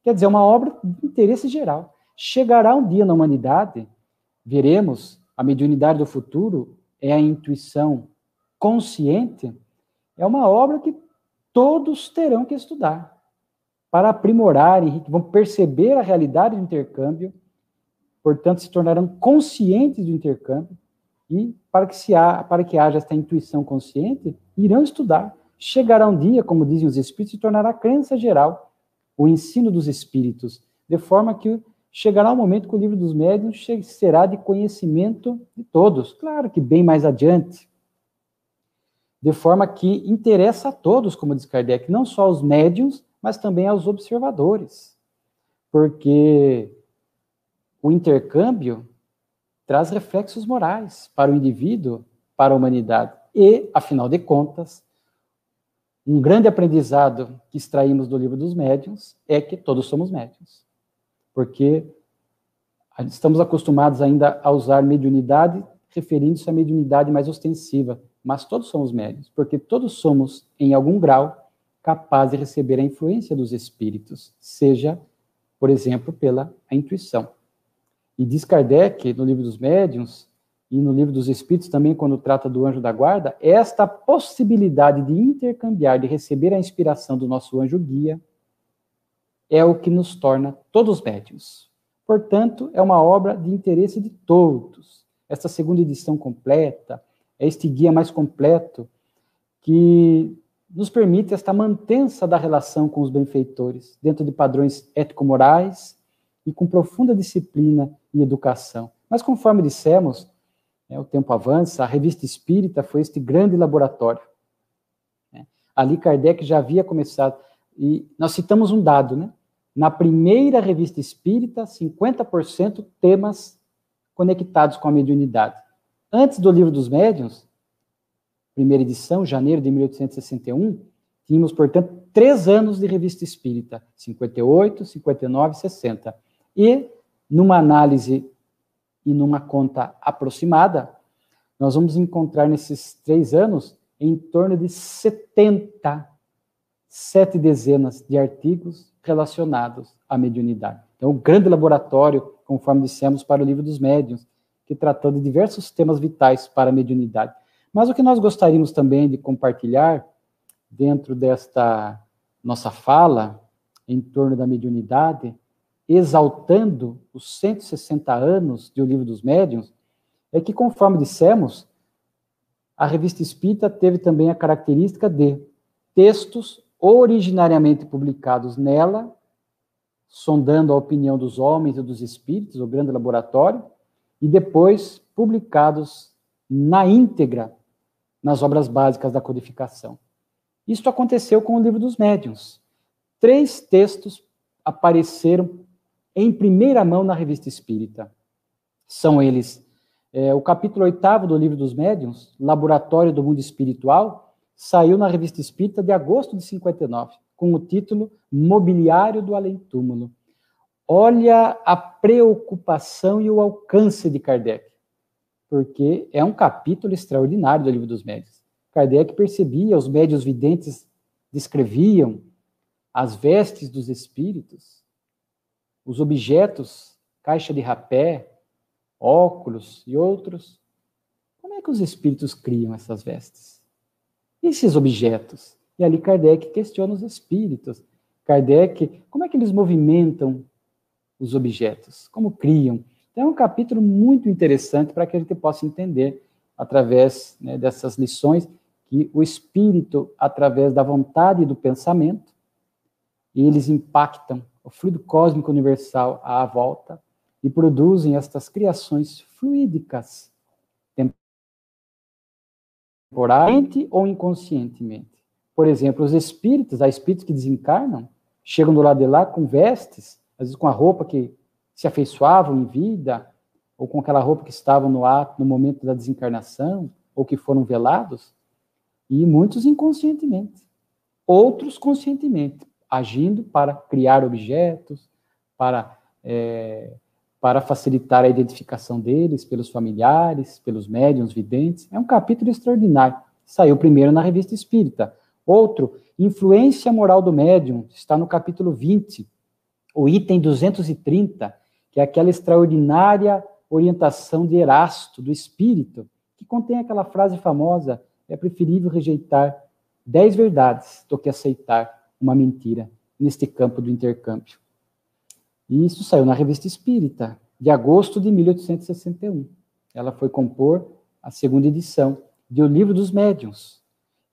Quer dizer, uma obra de interesse geral. Chegará um dia na humanidade, veremos a mediunidade do futuro é a intuição consciente, é uma obra que todos terão que estudar para aprimorar, vão perceber a realidade do intercâmbio, portanto, se tornarão conscientes do intercâmbio, e para que, se para que haja esta intuição consciente, irão estudar. Chegará um dia, como dizem os espíritos, se tornará crença geral, o ensino dos espíritos, de forma que chegará o um momento que o livro dos médiuns será de conhecimento de todos. Claro que bem mais adiante. De forma que interessa a todos, como diz Kardec, não só aos médiuns, mas também aos observadores. Porque o intercâmbio traz reflexos morais para o indivíduo, para a humanidade. E, afinal de contas, um grande aprendizado que extraímos do livro dos médiuns é que todos somos médiuns porque estamos acostumados ainda a usar mediunidade referindo-se à mediunidade mais ostensiva, mas todos somos médios, porque todos somos, em algum grau, capazes de receber a influência dos espíritos, seja, por exemplo, pela intuição. E diz Kardec, no livro dos médiuns, e no livro dos espíritos também, quando trata do anjo da guarda, esta possibilidade de intercambiar, de receber a inspiração do nosso anjo guia, é o que nos torna todos médios. Portanto, é uma obra de interesse de todos. Esta segunda edição completa, é este guia mais completo, que nos permite esta mantença da relação com os benfeitores, dentro de padrões ético-morais e com profunda disciplina e educação. Mas, conforme dissemos, né, o tempo avança, a revista espírita foi este grande laboratório. Né? Ali Kardec já havia começado, e nós citamos um dado, né? Na primeira revista espírita, 50% temas conectados com a mediunidade. Antes do livro dos médiuns, primeira edição, janeiro de 1861, tínhamos, portanto, três anos de revista espírita, 58, 59 60. E, numa análise e numa conta aproximada, nós vamos encontrar nesses três anos em torno de 70, sete dezenas de artigos relacionados à mediunidade. Então, o grande laboratório, conforme dissemos, para o livro dos médiuns, que tratou de diversos temas vitais para a mediunidade. Mas o que nós gostaríamos também de compartilhar dentro desta nossa fala em torno da mediunidade, exaltando os 160 anos de O Livro dos Médiuns, é que, conforme dissemos, a revista Espírita teve também a característica de textos originariamente publicados nela, sondando a opinião dos homens e dos espíritos, o grande laboratório, e depois publicados na íntegra nas obras básicas da codificação. Isto aconteceu com o livro dos médiuns. Três textos apareceram em primeira mão na revista espírita. São eles é, o capítulo oitavo do livro dos médiuns, Laboratório do Mundo Espiritual, saiu na Revista Espírita de agosto de 59, com o título Mobiliário do Além-Túmulo. Olha a preocupação e o alcance de Kardec, porque é um capítulo extraordinário do Livro dos Médios. Kardec percebia, os médios videntes descreviam as vestes dos espíritos, os objetos caixa de rapé, óculos e outros. Como é que os espíritos criam essas vestes? E esses objetos? E ali Kardec questiona os espíritos. Kardec, como é que eles movimentam os objetos? Como criam? Então, é um capítulo muito interessante para que a gente possa entender, através né, dessas lições, que o espírito, através da vontade e do pensamento, eles impactam o fluido cósmico universal à volta e produzem estas criações fluídicas, temporariamente ou inconscientemente. Por exemplo, os espíritos, há espíritos que desencarnam, chegam do lado de lá com vestes, às vezes com a roupa que se afeiçoavam em vida, ou com aquela roupa que estavam no ato no momento da desencarnação, ou que foram velados, e muitos inconscientemente, outros conscientemente, agindo para criar objetos, para, é, para facilitar a identificação deles pelos familiares, pelos médiums videntes. É um capítulo extraordinário. Saiu primeiro na Revista Espírita. Outro, Influência Moral do Médium, está no capítulo 20, o item 230, que é aquela extraordinária orientação de Erasto, do Espírito, que contém aquela frase famosa: é preferível rejeitar dez verdades do que aceitar uma mentira neste campo do intercâmbio. E isso saiu na Revista Espírita, de agosto de 1861. Ela foi compor a segunda edição de O Livro dos Médiuns.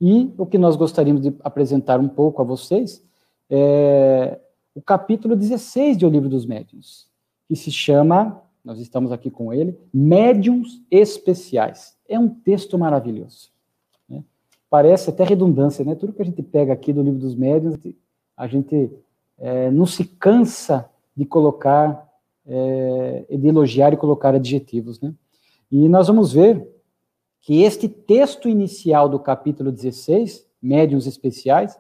E o que nós gostaríamos de apresentar um pouco a vocês é o capítulo 16 de O Livro dos Médiuns, que se chama, nós estamos aqui com ele, Médiuns Especiais. É um texto maravilhoso parece até redundância, né? Tudo que a gente pega aqui do livro dos médiuns, a gente é, não se cansa de colocar, é, de elogiar e colocar adjetivos, né? E nós vamos ver que este texto inicial do capítulo 16, Médiuns Especiais,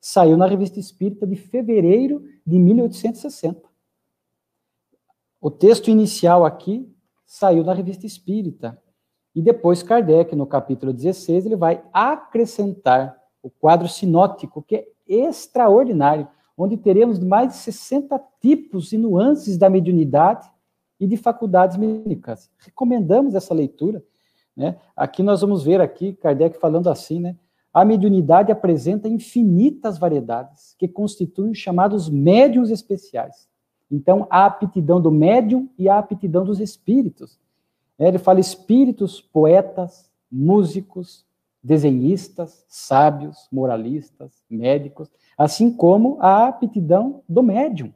saiu na Revista Espírita de fevereiro de 1860. O texto inicial aqui saiu na Revista Espírita e depois Kardec, no capítulo 16, ele vai acrescentar o quadro sinótico, que é extraordinário, onde teremos mais de 60 tipos e nuances da mediunidade e de faculdades mediúnicas. Recomendamos essa leitura. Né? Aqui nós vamos ver aqui Kardec falando assim, né? A mediunidade apresenta infinitas variedades que constituem os chamados médiums especiais. Então, a aptidão do médium e a aptidão dos espíritos. É, ele fala espíritos, poetas, músicos, desenhistas, sábios, moralistas, médicos, assim como a aptidão do médium.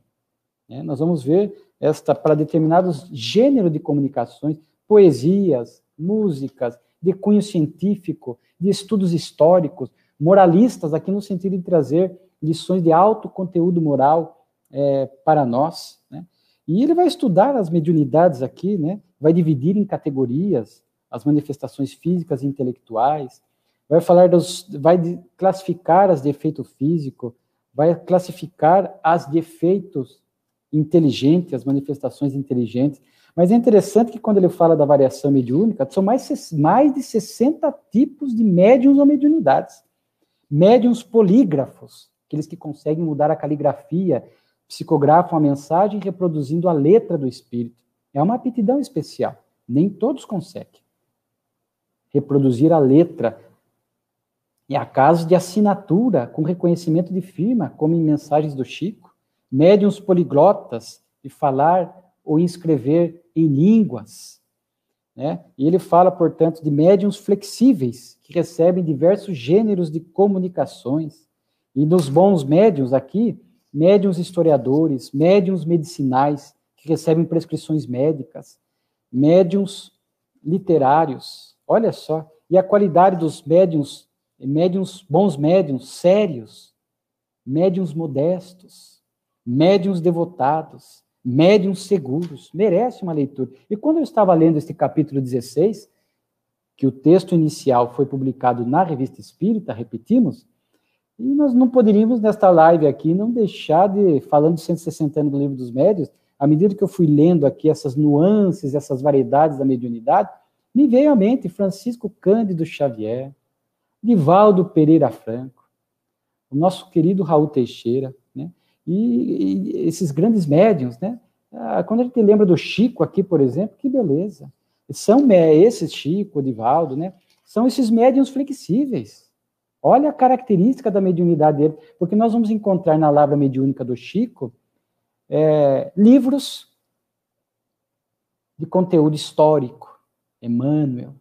É, nós vamos ver esta para determinados gêneros de comunicações, poesias, músicas, de cunho científico, de estudos históricos, moralistas, aqui no sentido de trazer lições de alto conteúdo moral é, para nós. Né? E ele vai estudar as mediunidades aqui, né? vai dividir em categorias as manifestações físicas e intelectuais, vai falar dos, vai classificar as de efeito físico, vai classificar as de efeitos inteligentes, as manifestações inteligentes. Mas é interessante que quando ele fala da variação mediúnica, são mais, mais de 60 tipos de médiums ou mediunidades. Médiums polígrafos, aqueles que conseguem mudar a caligrafia, psicografam a mensagem reproduzindo a letra do espírito. É uma aptidão especial. Nem todos conseguem reproduzir a letra. E há casos de assinatura com reconhecimento de firma, como em mensagens do Chico, médiums poliglotas de falar ou escrever em línguas. Né? E ele fala, portanto, de médiums flexíveis, que recebem diversos gêneros de comunicações. E nos bons médiums aqui, médiums historiadores, médiums medicinais, que recebem prescrições médicas, médiums literários, olha só, e a qualidade dos médiums, médiums, bons médiums, sérios, médiums modestos, médiums devotados, médiums seguros, merece uma leitura. E quando eu estava lendo este capítulo 16, que o texto inicial foi publicado na Revista Espírita, repetimos, e nós não poderíamos, nesta live aqui, não deixar de, falando de 160 anos do Livro dos Médios, à medida que eu fui lendo aqui essas nuances, essas variedades da mediunidade, me veio à mente Francisco Cândido Xavier, Divaldo Pereira Franco, o nosso querido Raul Teixeira, né? E, e esses grandes médiums, né? Ah, quando a gente lembra do Chico aqui, por exemplo, que beleza. São esses, Chico, Divaldo, né? São esses médiums flexíveis. Olha a característica da mediunidade dele, porque nós vamos encontrar na Lavra Mediúnica do Chico é, livros de conteúdo histórico. Emmanuel,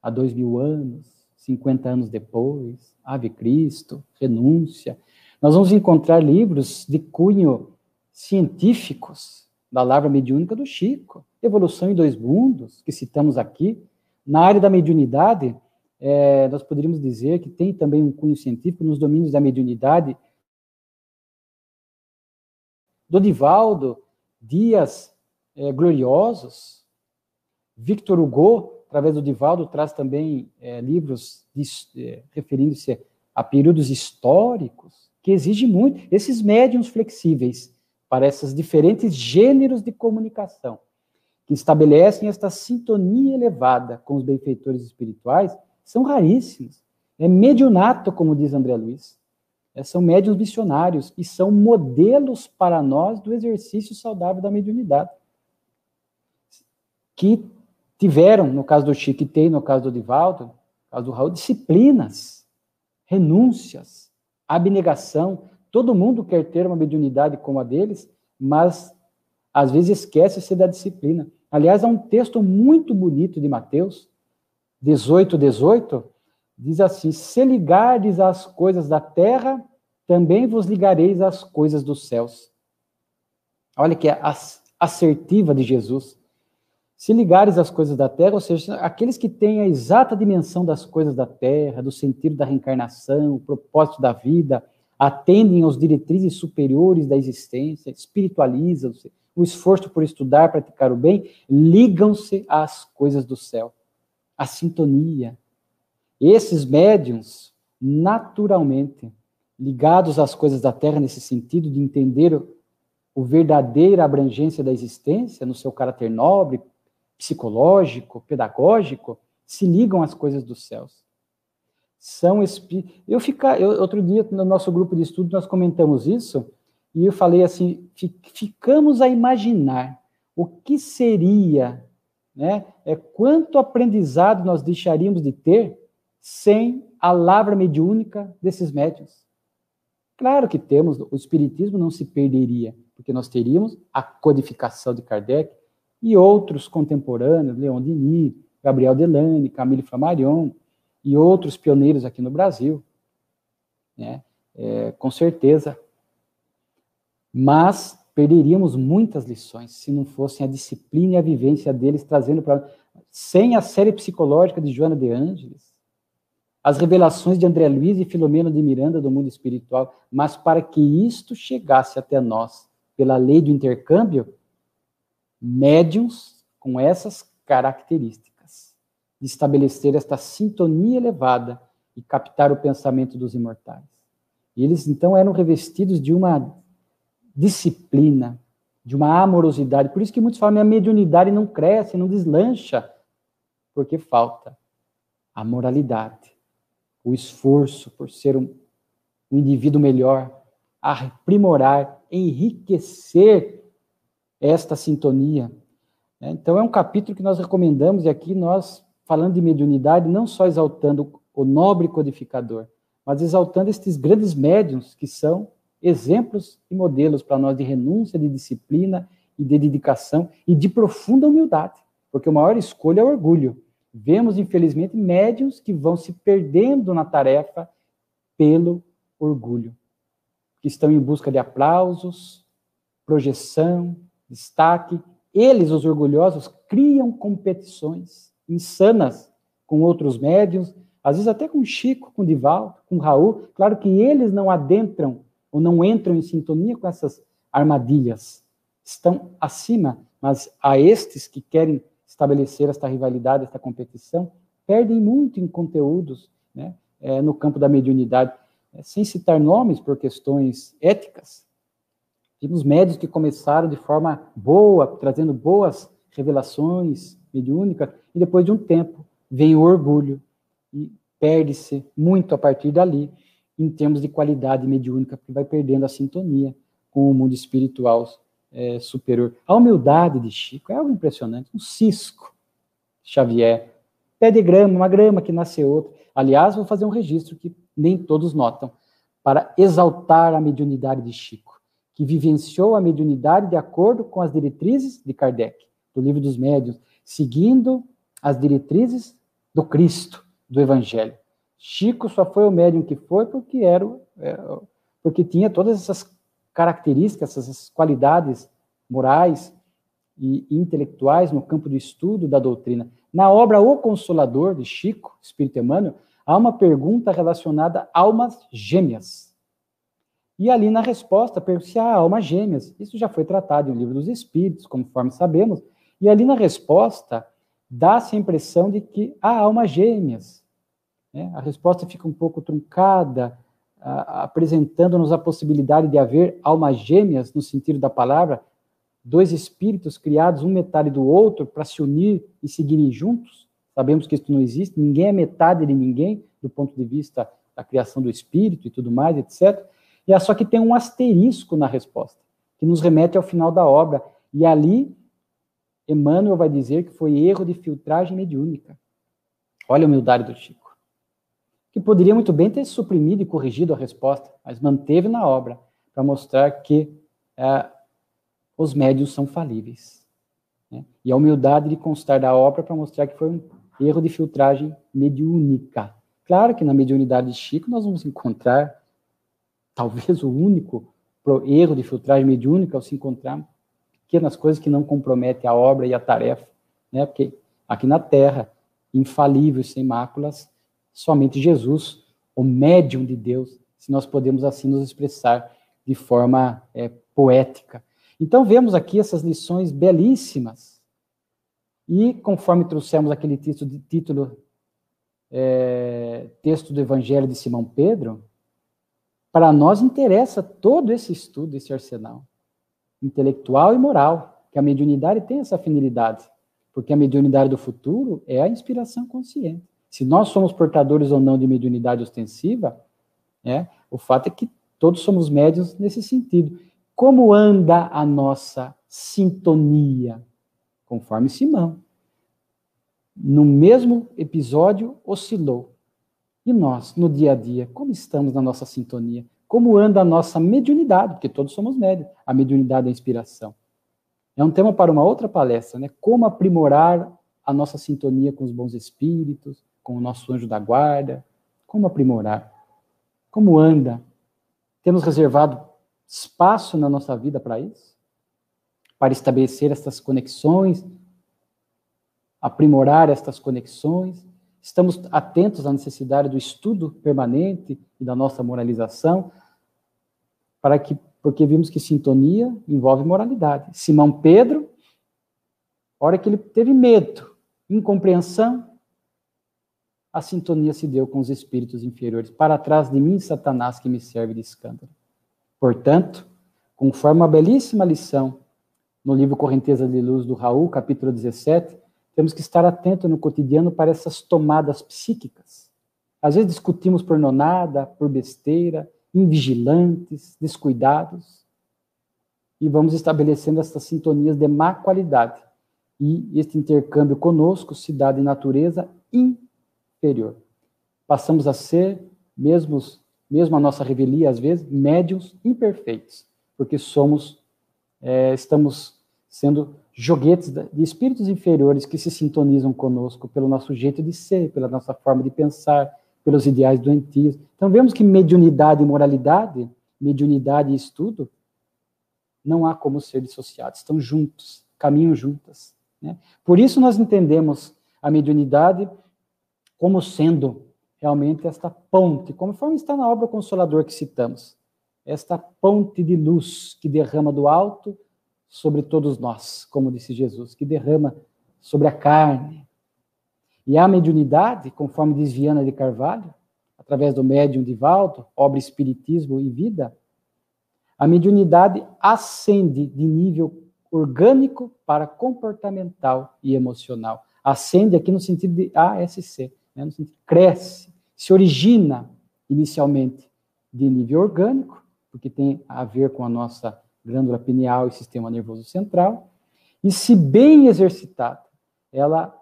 há dois mil anos, 50 anos depois, Ave Cristo, Renúncia. Nós vamos encontrar livros de cunho científicos da Lavra Mediúnica do Chico, Evolução em Dois Mundos, que citamos aqui. Na área da mediunidade, é, nós poderíamos dizer que tem também um cunho científico nos domínios da mediunidade, do Divaldo, Dias é, Gloriosos, Victor Hugo, através do Divaldo, traz também é, livros é, referindo-se a períodos históricos, que exigem muito. Esses médiums flexíveis para esses diferentes gêneros de comunicação, que estabelecem esta sintonia elevada com os benfeitores espirituais, são raríssimos. É mediunato, como diz André Luiz. É, são médios missionários e são modelos para nós do exercício saudável da mediunidade. Que tiveram, no caso do Chico, tem no caso do Divaldo, no caso do Raul, disciplinas, renúncias, abnegação. Todo mundo quer ter uma mediunidade como a deles, mas às vezes esquece-se da disciplina. Aliás, há um texto muito bonito de Mateus, 18, 18, diz assim: Se ligardes às coisas da terra, também vos ligareis às coisas dos céus. Olha que é assertiva de Jesus. Se ligares às coisas da terra, ou seja, aqueles que têm a exata dimensão das coisas da terra, do sentido da reencarnação, o propósito da vida, atendem aos diretrizes superiores da existência, espiritualizam-se, o esforço por estudar, praticar o bem, ligam-se às coisas do céu, à sintonia. Esses médiums, naturalmente, ligados às coisas da terra, nesse sentido de entender o verdadeira abrangência da existência, no seu caráter nobre, psicológico, pedagógico, se ligam às coisas dos céus. São espíritos. Eu ficar, eu, outro dia no nosso grupo de estudo nós comentamos isso e eu falei assim, ficamos a imaginar o que seria, né? É quanto aprendizado nós deixaríamos de ter sem a lavra mediúnica desses médios. Claro que temos, o espiritismo não se perderia, porque nós teríamos a codificação de Kardec, e outros contemporâneos, Leon Denis, Gabriel Delane, Camille Flammarion e outros pioneiros aqui no Brasil, né? É, com certeza. Mas perderíamos muitas lições se não fossem a disciplina e a vivência deles trazendo para sem a série psicológica de Joana de Ângeles, as revelações de André Luiz e Filomena de Miranda do mundo espiritual, mas para que isto chegasse até nós pela lei do intercâmbio, médiums com essas características, de estabelecer esta sintonia elevada e captar o pensamento dos imortais. E eles então eram revestidos de uma disciplina, de uma amorosidade. Por isso que muitos falam, minha mediunidade não cresce, não deslancha, porque falta a moralidade, o esforço por ser um, um indivíduo melhor, aprimorar, enriquecer esta sintonia. Né? Então, é um capítulo que nós recomendamos, e aqui nós, falando de mediunidade, não só exaltando o nobre codificador, mas exaltando estes grandes médiums que são exemplos e modelos para nós de renúncia, de disciplina e de dedicação e de profunda humildade, porque a maior escolha é o orgulho. Vemos, infelizmente, médiums que vão se perdendo na tarefa pelo orgulho, que estão em busca de aplausos, projeção, destaque. Eles, os orgulhosos, criam competições insanas com outros médiums, às vezes até com Chico, com Divaldo, com Raul. Claro que eles não adentram ou não entram em sintonia com essas armadilhas. Estão acima, mas a estes que querem estabelecer esta rivalidade, esta competição, perdem muito em conteúdos né, é, no campo da mediunidade, é, sem citar nomes por questões éticas, Tivemos médios que começaram de forma boa, trazendo boas revelações mediúnicas, e depois de um tempo vem o orgulho e perde-se muito a partir dali, em termos de qualidade mediúnica, porque vai perdendo a sintonia com o mundo espiritual é, superior. A humildade de Chico é algo impressionante. Um cisco, Xavier. Pé de grama, uma grama que nasce outra. Aliás, vou fazer um registro que nem todos notam, para exaltar a mediunidade de Chico, que vivenciou a mediunidade de acordo com as diretrizes de Kardec, do Livro dos Médiuns, seguindo as diretrizes do Cristo, do Evangelho. Chico só foi o médium que foi porque era é, porque tinha todas essas características, essas qualidades morais e intelectuais no campo do estudo da doutrina. Na obra O Consolador de Chico, Espírito Emmanuel, há uma pergunta relacionada a almas gêmeas. E ali na resposta, pergunta se há almas gêmeas. Isso já foi tratado em Livro dos Espíritos, conforme sabemos. E ali na resposta, dá-se a impressão de que há almas gêmeas. Né? A resposta fica um pouco truncada, apresentando-nos a possibilidade de haver almas gêmeas, no sentido da palavra, dois espíritos criados, um metade do outro, para se unir e seguirem juntos. Sabemos que isso não existe, ninguém é metade de ninguém, do ponto de vista da criação do espírito e tudo mais, etc. E é só que tem um asterisco na resposta, que nos remete ao final da obra. E ali, Emmanuel vai dizer que foi erro de filtragem mediúnica. Olha a humildade do Chico que poderia muito bem ter suprimido e corrigido a resposta, mas manteve na obra para mostrar que é, os médios são falíveis. Né? E a humildade de constar da obra para mostrar que foi um erro de filtragem mediúnica. Claro que na mediunidade de Chico nós vamos encontrar talvez o único erro de filtragem mediúnica ao se encontrar pequenas coisas que não comprometem a obra e a tarefa, né? Porque aqui na Terra, infalível, sem máculas, somente Jesus, o médium de Deus, se nós podemos assim nos expressar de forma é, poética. Então, vemos aqui essas lições belíssimas. E, conforme trouxemos aquele título, título é, texto do Evangelho de Simão Pedro, para nós interessa todo esse estudo, esse arsenal intelectual e moral, que a mediunidade tem essa afinidade, porque a mediunidade do futuro é a inspiração consciente. Se nós somos portadores ou não de mediunidade ostensiva, né, o fato é que todos somos médios nesse sentido. Como anda a nossa sintonia? Conforme Simão. No mesmo episódio, oscilou. E nós, no dia a dia, como estamos na nossa sintonia? Como anda a nossa mediunidade? Porque todos somos médios. A mediunidade é a inspiração. É um tema para uma outra palestra, né? Como aprimorar a nossa sintonia com os bons espíritos, com o nosso anjo da guarda? Como aprimorar? Como anda? Temos reservado espaço na nossa vida para isso? Para estabelecer estas conexões, aprimorar estas conexões? Estamos atentos à necessidade do estudo permanente e da nossa moralização, para que, porque vimos que sintonia envolve moralidade. Simão Pedro, hora que ele teve medo, incompreensão, a sintonia se deu com os espíritos inferiores. Para trás de mim, Satanás, que me serve de escândalo. Portanto, conforme uma belíssima lição no livro Correnteza de Luz do Raul, capítulo 17, temos que estar atento no cotidiano para essas tomadas psíquicas. Às vezes discutimos por nonada, por besteira, invigilantes, descuidados, e vamos estabelecendo essas sintonias de má qualidade. E este intercâmbio conosco se dá de natureza Passamos a ser, mesmo a nossa revelia, às vezes, médios imperfeitos, porque somos, é, estamos sendo joguetes de espíritos inferiores que se sintonizam conosco pelo nosso jeito de ser, pela nossa forma de pensar, pelos ideais doentios. Então, vemos que mediunidade e moralidade, mediunidade e estudo, não há como ser dissociados, estão juntos, caminham juntas. Né? Por isso, nós entendemos a mediunidade como sendo realmente esta ponte, conforme está na obra Consolador que citamos, esta ponte de luz que derrama do alto sobre todos nós, como disse Jesus, que derrama sobre a carne. E a mediunidade, conforme diz Viana de Carvalho, através do médium de Valdo, obra Espiritismo e Vida, a mediunidade ascende de nível orgânico para comportamental e emocional. Ascende aqui no sentido de ASC, né, no sentido, cresce, se origina inicialmente de nível orgânico, porque tem a ver com a nossa glândula pineal e sistema nervoso central. E se bem exercitada, ela,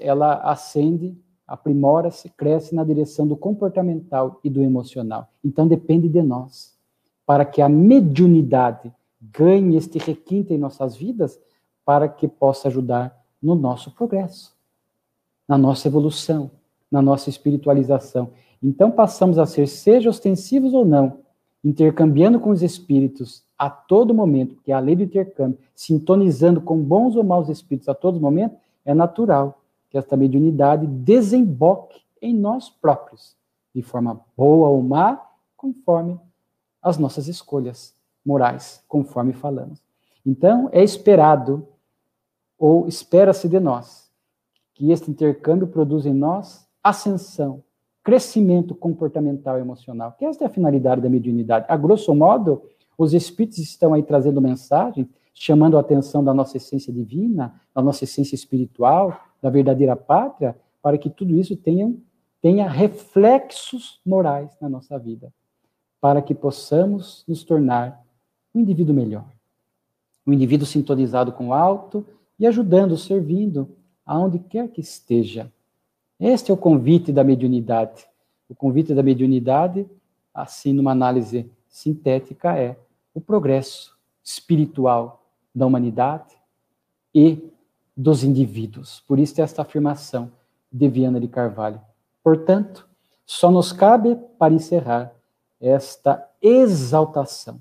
ela ascende, aprimora-se, cresce na direção do comportamental e do emocional. Então depende de nós. Para que a mediunidade ganhe este requinte em nossas vidas, para que possa ajudar no nosso progresso, na nossa evolução, na nossa espiritualização. Então passamos a ser, seja ostensivos ou não, intercambiando com os espíritos a todo momento, que é a lei do intercâmbio, sintonizando com bons ou maus espíritos a todo momento, é natural que esta mediunidade desemboque em nós próprios, de forma boa ou má, conforme as nossas escolhas morais, conforme falamos. Então, é esperado, ou espera-se de nós, que este intercâmbio produza em nós ascensão, crescimento comportamental e emocional, que esta é a finalidade da mediunidade. A grosso modo, os espíritos estão aí trazendo mensagens, chamando a atenção da nossa essência divina, da nossa essência espiritual, da verdadeira pátria, para que tudo isso tenha, tenha reflexos morais na nossa vida, para que possamos nos tornar um indivíduo melhor, um indivíduo sintonizado com o alto e ajudando, servindo aonde quer que esteja, este é o convite da mediunidade. O convite da mediunidade, assim, numa análise sintética, é o progresso espiritual da humanidade e dos indivíduos. Por isso, esta afirmação de Viana de Carvalho. Portanto, só nos cabe, para encerrar, esta exaltação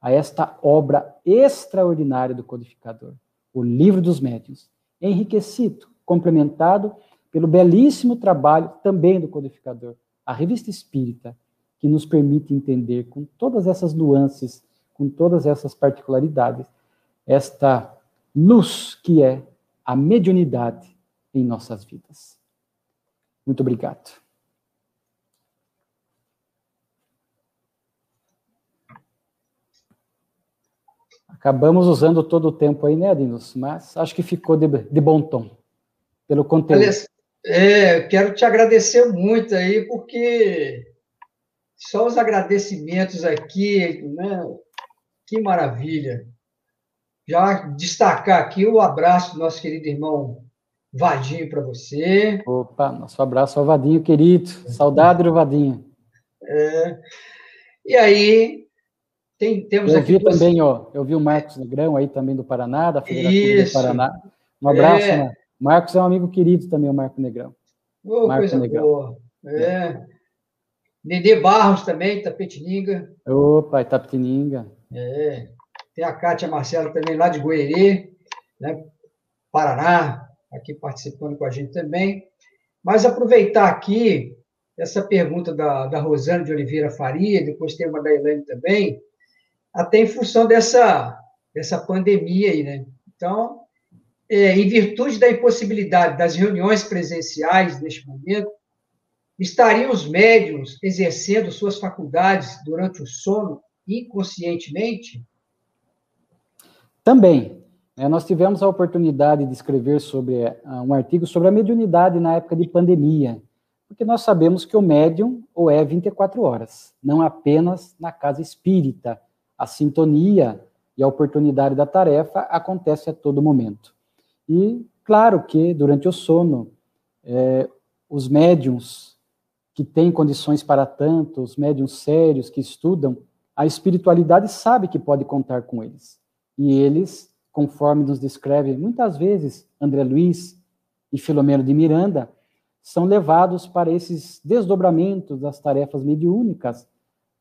a esta obra extraordinária do codificador, o Livro dos Médiuns, enriquecido, complementado pelo belíssimo trabalho também do codificador, a Revista Espírita, que nos permite entender com todas essas nuances, com todas essas particularidades, esta luz que é a mediunidade em nossas vidas. Muito obrigado. Acabamos usando todo o tempo aí, né, Adinos? Mas acho que ficou de, de bom tom, pelo conteúdo. É, quero te agradecer muito aí, porque só os agradecimentos aqui, né? Que maravilha. Já destacar aqui o abraço do nosso querido irmão Vadinho para você. Opa, nosso abraço ao Vadinho, querido. Saudade do Vadinho. É. E aí, tem, temos eu. Vi duas... também, ó, eu vi o Marcos Negrão aí também do Paraná, da Federação do Paraná. Um abraço, é. né? Marcos é um amigo querido também, o Marco Negrão. Oh, Marco coisa Negrão. boa. É. Nenê Barros também, Tapetininga. Opa, Tapetininga. É. Tem a Kátia Marcelo também, lá de Goerê, né? Paraná, aqui participando com a gente também. Mas aproveitar aqui essa pergunta da, da Rosana de Oliveira Faria, depois tem uma da Elaine também, até em função dessa, dessa pandemia aí, né? Então, é, em virtude da impossibilidade das reuniões presenciais neste momento, estariam os médiums exercendo suas faculdades durante o sono inconscientemente? Também. É, nós tivemos a oportunidade de escrever sobre uh, um artigo sobre a mediunidade na época de pandemia, porque nós sabemos que o médium ou é 24 horas, não apenas na casa espírita. A sintonia e a oportunidade da tarefa acontece a todo momento. E, claro que, durante o sono, é, os médiums que têm condições para tanto, os médiums sérios que estudam, a espiritualidade sabe que pode contar com eles. E eles, conforme nos descreve muitas vezes André Luiz e Filomeno de Miranda, são levados para esses desdobramentos das tarefas mediúnicas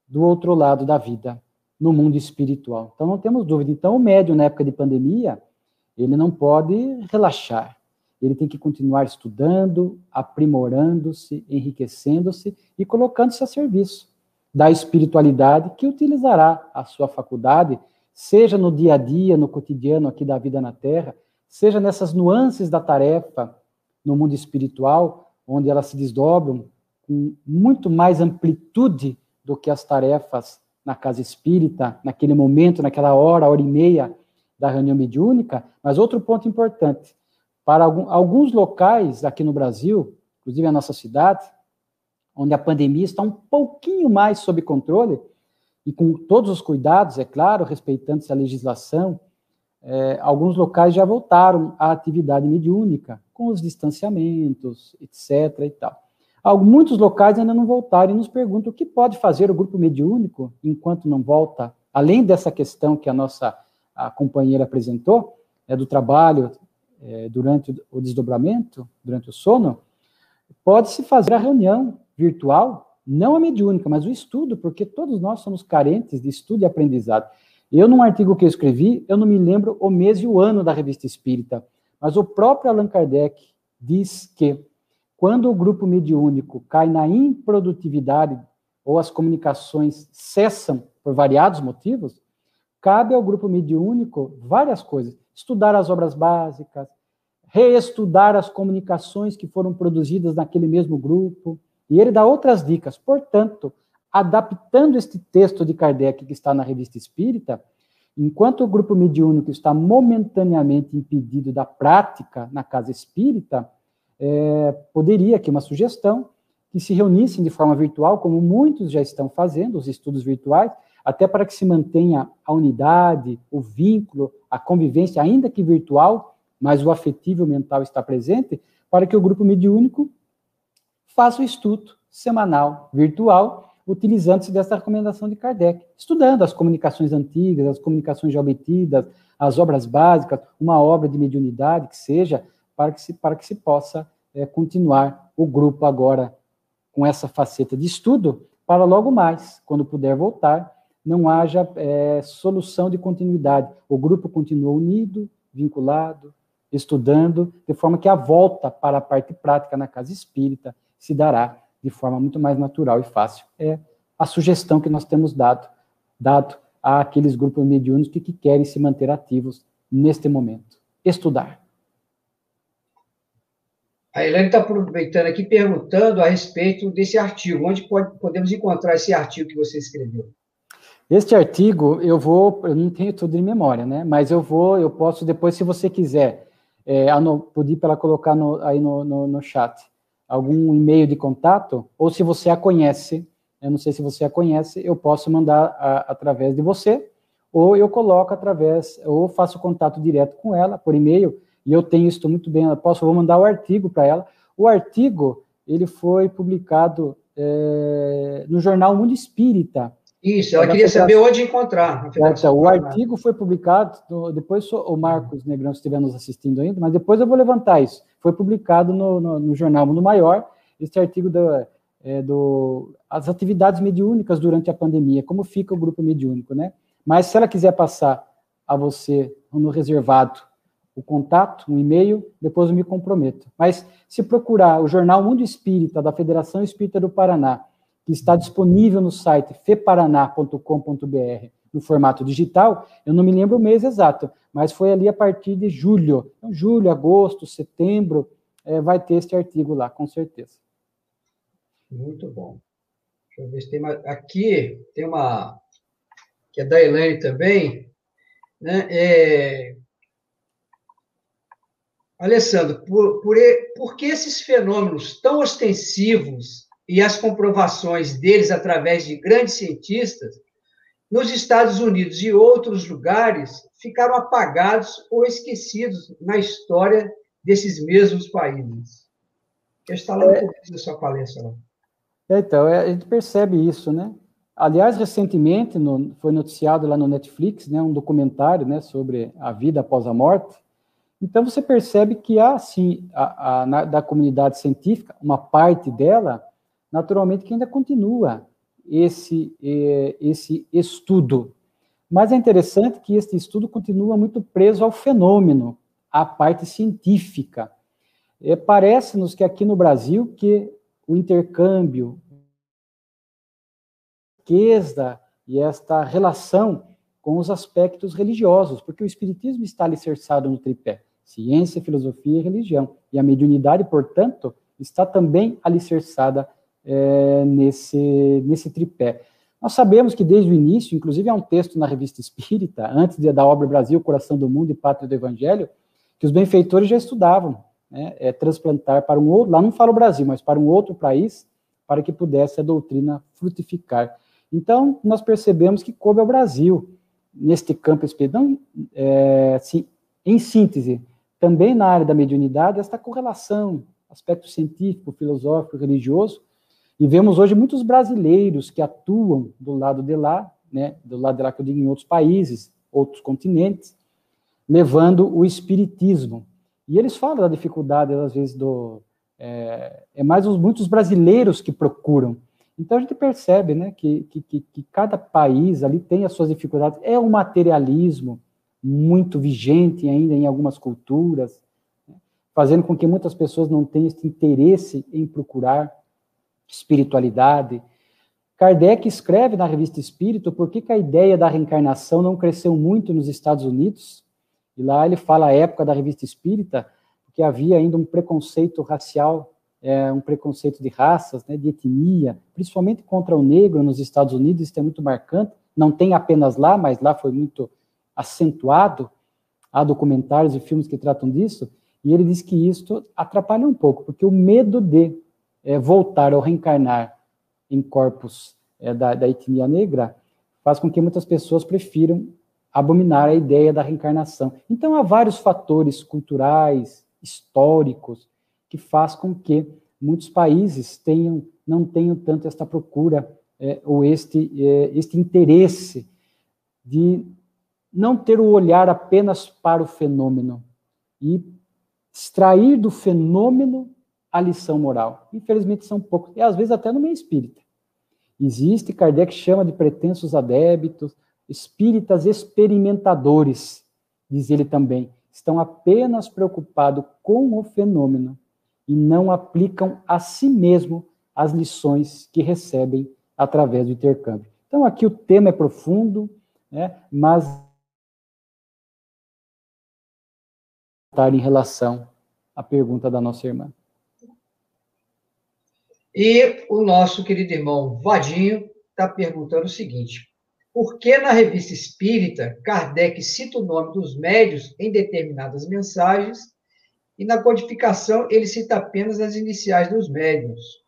do outro lado da vida, no mundo espiritual. Então, não temos dúvida. Então, o médium, na época de pandemia, ele não pode relaxar. Ele tem que continuar estudando, aprimorando-se, enriquecendo-se e colocando-se a serviço da espiritualidade que utilizará a sua faculdade, seja no dia a dia, no cotidiano aqui da vida na Terra, seja nessas nuances da tarefa no mundo espiritual, onde elas se desdobram com muito mais amplitude do que as tarefas na casa espírita, naquele momento, naquela hora, hora e meia da reunião mediúnica, mas outro ponto importante, para alguns locais aqui no Brasil, inclusive a nossa cidade, onde a pandemia está um pouquinho mais sob controle, e com todos os cuidados, é claro, respeitando-se a legislação, é, alguns locais já voltaram à atividade mediúnica, com os distanciamentos, etc. e tal. Muitos locais ainda não voltaram e nos perguntam o que pode fazer o grupo mediúnico enquanto não volta, além dessa questão que a nossa a companheira apresentou, é, do trabalho é, durante o desdobramento, durante o sono, pode-se fazer a reunião virtual, não a mediúnica, mas o estudo, porque todos nós somos carentes de estudo e aprendizado. Eu, num artigo que eu escrevi, eu não me lembro o mês e o ano da revista espírita, mas o próprio Allan Kardec diz que quando o grupo mediúnico cai na improdutividade ou as comunicações cessam por variados motivos, cabe ao grupo mediúnico várias coisas: estudar as obras básicas, reestudar as comunicações que foram produzidas naquele mesmo grupo. E ele dá outras dicas. Portanto, adaptando este texto de Kardec que está na Revista Espírita, enquanto o grupo mediúnico está momentaneamente impedido da prática na casa espírita, é, poderia, aqui uma sugestão, que se reunissem de forma virtual, como muitos já estão fazendo, os estudos virtuais, até para que se mantenha a unidade, o vínculo, a convivência, ainda que virtual, mas o afetivo mental está presente, para que o grupo mediúnico faça o estudo semanal virtual utilizando-se dessa recomendação de Kardec, estudando as comunicações antigas, as comunicações já obtidas, as obras básicas, uma obra de mediunidade que seja, para que se, para que se possa é, continuar o grupo agora com essa faceta de estudo, para logo mais, quando puder voltar, não haja é, solução de continuidade. O grupo continua unido, vinculado, estudando, de forma que a volta para a parte prática na casa espírita se dará de forma muito mais natural e fácil. É a sugestão que nós temos dado, dado àqueles grupos mediúnicos que, que querem se manter ativos neste momento. Estudar. A Helene está aproveitando aqui, perguntando a respeito desse artigo. Onde pode, podemos encontrar esse artigo que você escreveu? Este artigo, eu vou, eu não tenho tudo em memória, né? Mas eu vou, eu posso depois, se você quiser, é, pedir para ela colocar no, aí no, no, no chat algum e-mail de contato, ou se você a conhece, eu não sei se você a conhece, eu posso mandar a, através de você, ou eu coloco através, ou faço contato direto com ela por e-mail, e eu tenho isso muito bem, eu posso, vou mandar o artigo para ela. O artigo, ele foi publicado é, no jornal Mundo Espírita, isso, ela queria saber onde encontrar. O artigo foi publicado, depois o Marcos Negrão estiver nos assistindo ainda, mas depois eu vou levantar isso. Foi publicado no, no, no jornal Mundo Maior, este artigo do, é, do, as atividades mediúnicas durante a pandemia, como fica o grupo mediúnico, né? Mas se ela quiser passar a você no reservado o contato, um e-mail, depois eu me comprometo. Mas se procurar o jornal Mundo Espírita da Federação Espírita do Paraná, que está disponível no site feparaná.com.br no formato digital, eu não me lembro o mês exato, mas foi ali a partir de julho. Então, julho, agosto, setembro, é, vai ter este artigo lá, com certeza. Muito bom. Deixa eu ver se tem mais. Aqui tem uma, que é da Elaine também. Né? É... Alessandro, por, por, por que esses fenômenos tão ostensivos e as comprovações deles através de grandes cientistas, nos Estados Unidos e outros lugares, ficaram apagados ou esquecidos na história desses mesmos países. Está lá no é, da sua palestra. Lá. É, então, é, a gente percebe isso, né? Aliás, recentemente no, foi noticiado lá no Netflix, né, um documentário, né, sobre a vida após a morte. Então você percebe que há, sim, a, a, na, da comunidade científica, uma parte dela naturalmente que ainda continua esse, eh, esse estudo. Mas é interessante que este estudo continua muito preso ao fenômeno, à parte científica. É, Parece-nos que aqui no Brasil que o intercâmbio, riqueza e esta relação com os aspectos religiosos, porque o espiritismo está alicerçado no tripé, ciência, filosofia e religião, e a mediunidade, portanto, está também alicerçada é, nesse, nesse tripé. Nós sabemos que desde o início, inclusive há um texto na Revista Espírita, antes da obra Brasil, Coração do Mundo e Pátria do Evangelho, que os benfeitores já estudavam, né, é, transplantar para um outro, lá não fala o Brasil, mas para um outro país, para que pudesse a doutrina frutificar. Então, nós percebemos que coube ao Brasil, neste campo espiritual, é, assim, em síntese, também na área da mediunidade, esta correlação, aspecto científico, filosófico, religioso, e vemos hoje muitos brasileiros que atuam do lado de lá, né, do lado de lá que eu digo em outros países, outros continentes, levando o espiritismo. E eles falam da dificuldade, às vezes, do. É, é mais os, muitos brasileiros que procuram. Então a gente percebe né, que, que, que, cada país ali tem as suas dificuldades. É um materialismo muito vigente ainda em algumas culturas, né, fazendo com que muitas pessoas não tenham esse interesse em procurar espiritualidade. Kardec escreve na revista Espírito por que, que a ideia da reencarnação não cresceu muito nos Estados Unidos, e lá ele fala a época da revista Espírita, porque havia ainda um preconceito racial, é, um preconceito de raças, né, de etnia, principalmente contra o negro nos Estados Unidos, isso é muito marcante, não tem apenas lá, mas lá foi muito acentuado, há documentários e filmes que tratam disso, e ele diz que isso atrapalha um pouco, porque o medo de é, voltar ou reencarnar em corpos é, da, da etnia negra faz com que muitas pessoas prefiram abominar a ideia da reencarnação. Então, há vários fatores culturais, históricos, que faz com que muitos países tenham, não tenham tanto esta procura é, ou este, é, este interesse de não ter o olhar apenas para o fenômeno e extrair do fenômeno a lição moral. Infelizmente são poucos, e às vezes até no meio espírita. Existe, Kardec chama de pretensos adébitos, espíritas experimentadores, diz ele também, estão apenas preocupados com o fenômeno e não aplicam a si mesmo as lições que recebem através do intercâmbio. Então, aqui o tema é profundo, né, mas em relação à pergunta da nossa irmã. E o nosso querido irmão Vadinho está perguntando o seguinte: por que na revista espírita Kardec cita o nome dos médios em determinadas mensagens e na codificação ele cita apenas as iniciais dos médios?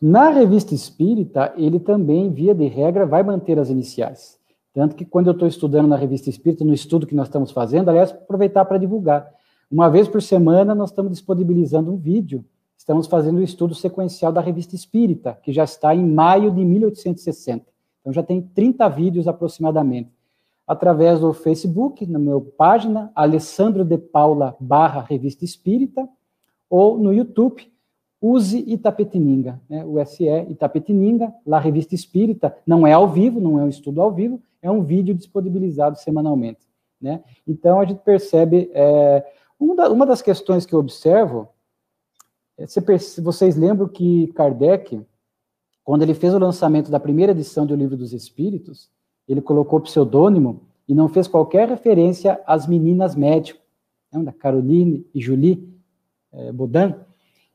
Na revista espírita, ele também, via de regra, vai manter as iniciais. Tanto que quando eu estou estudando na revista espírita, no estudo que nós estamos fazendo, aliás, aproveitar para divulgar. Uma vez por semana, nós estamos disponibilizando um vídeo estamos fazendo o estudo sequencial da Revista Espírita, que já está em maio de 1860. Então já tem 30 vídeos aproximadamente. Através do Facebook, na minha página, Alessandro de Paula barra Revista Espírita, ou no YouTube, Use Itapetininga, né? o SE Itapetininga, lá Revista Espírita, não é ao vivo, não é um estudo ao vivo, é um vídeo disponibilizado semanalmente. Né? Então a gente percebe, é, uma, das questões que eu observo vocês lembram que Kardec, quando ele fez o lançamento da primeira edição do Livro dos Espíritos, ele colocou pseudônimo e não fez qualquer referência às meninas médicas, né, da Caroline e Julie é, Baudin.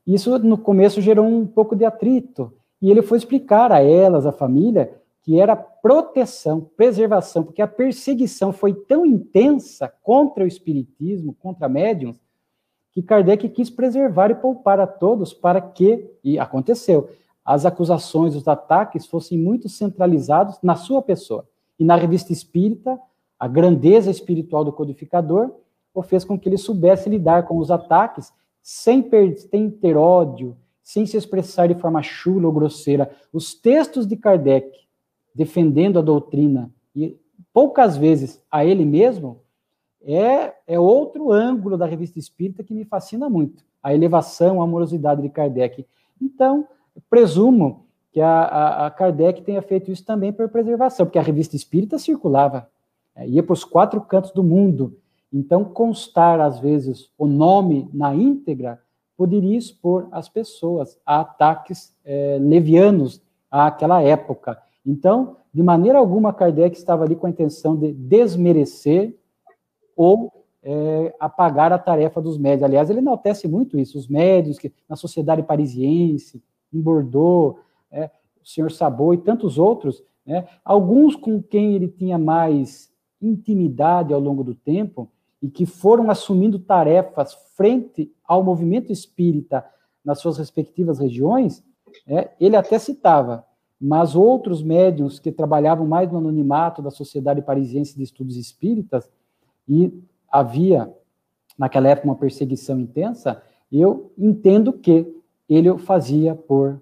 Isso, no começo, gerou um pouco de atrito. E ele foi explicar a elas, a família, que era proteção, preservação, porque a perseguição foi tão intensa contra o espiritismo, contra médiums, que Kardec quis preservar e poupar a todos para que, e aconteceu, as acusações, os ataques fossem muito centralizados na sua pessoa. E na revista espírita, a grandeza espiritual do codificador o fez com que ele soubesse lidar com os ataques sem, sem ter ódio, sem se expressar de forma chula ou grosseira. Os textos de Kardec defendendo a doutrina, e poucas vezes a ele mesmo, é, é outro ângulo da revista espírita que me fascina muito, a elevação, a amorosidade de Kardec. Então, presumo que a, a, a Kardec tenha feito isso também por preservação, porque a revista espírita circulava, é, ia para os quatro cantos do mundo. Então, constar, às vezes, o nome na íntegra poderia expor as pessoas a ataques é, levianos àquela época. Então, de maneira alguma, Kardec estava ali com a intenção de desmerecer ou é, apagar a tarefa dos médios. Aliás, ele enaltece muito isso, os médios que na sociedade parisiense, em Bordeaux, é, o senhor Sabot e tantos outros, né, alguns com quem ele tinha mais intimidade ao longo do tempo e que foram assumindo tarefas frente ao movimento espírita nas suas respectivas regiões, é, ele até citava, mas outros médiums que trabalhavam mais no anonimato da Sociedade Parisiense de Estudos Espíritas, e havia, naquela época, uma perseguição intensa, eu entendo que ele o fazia por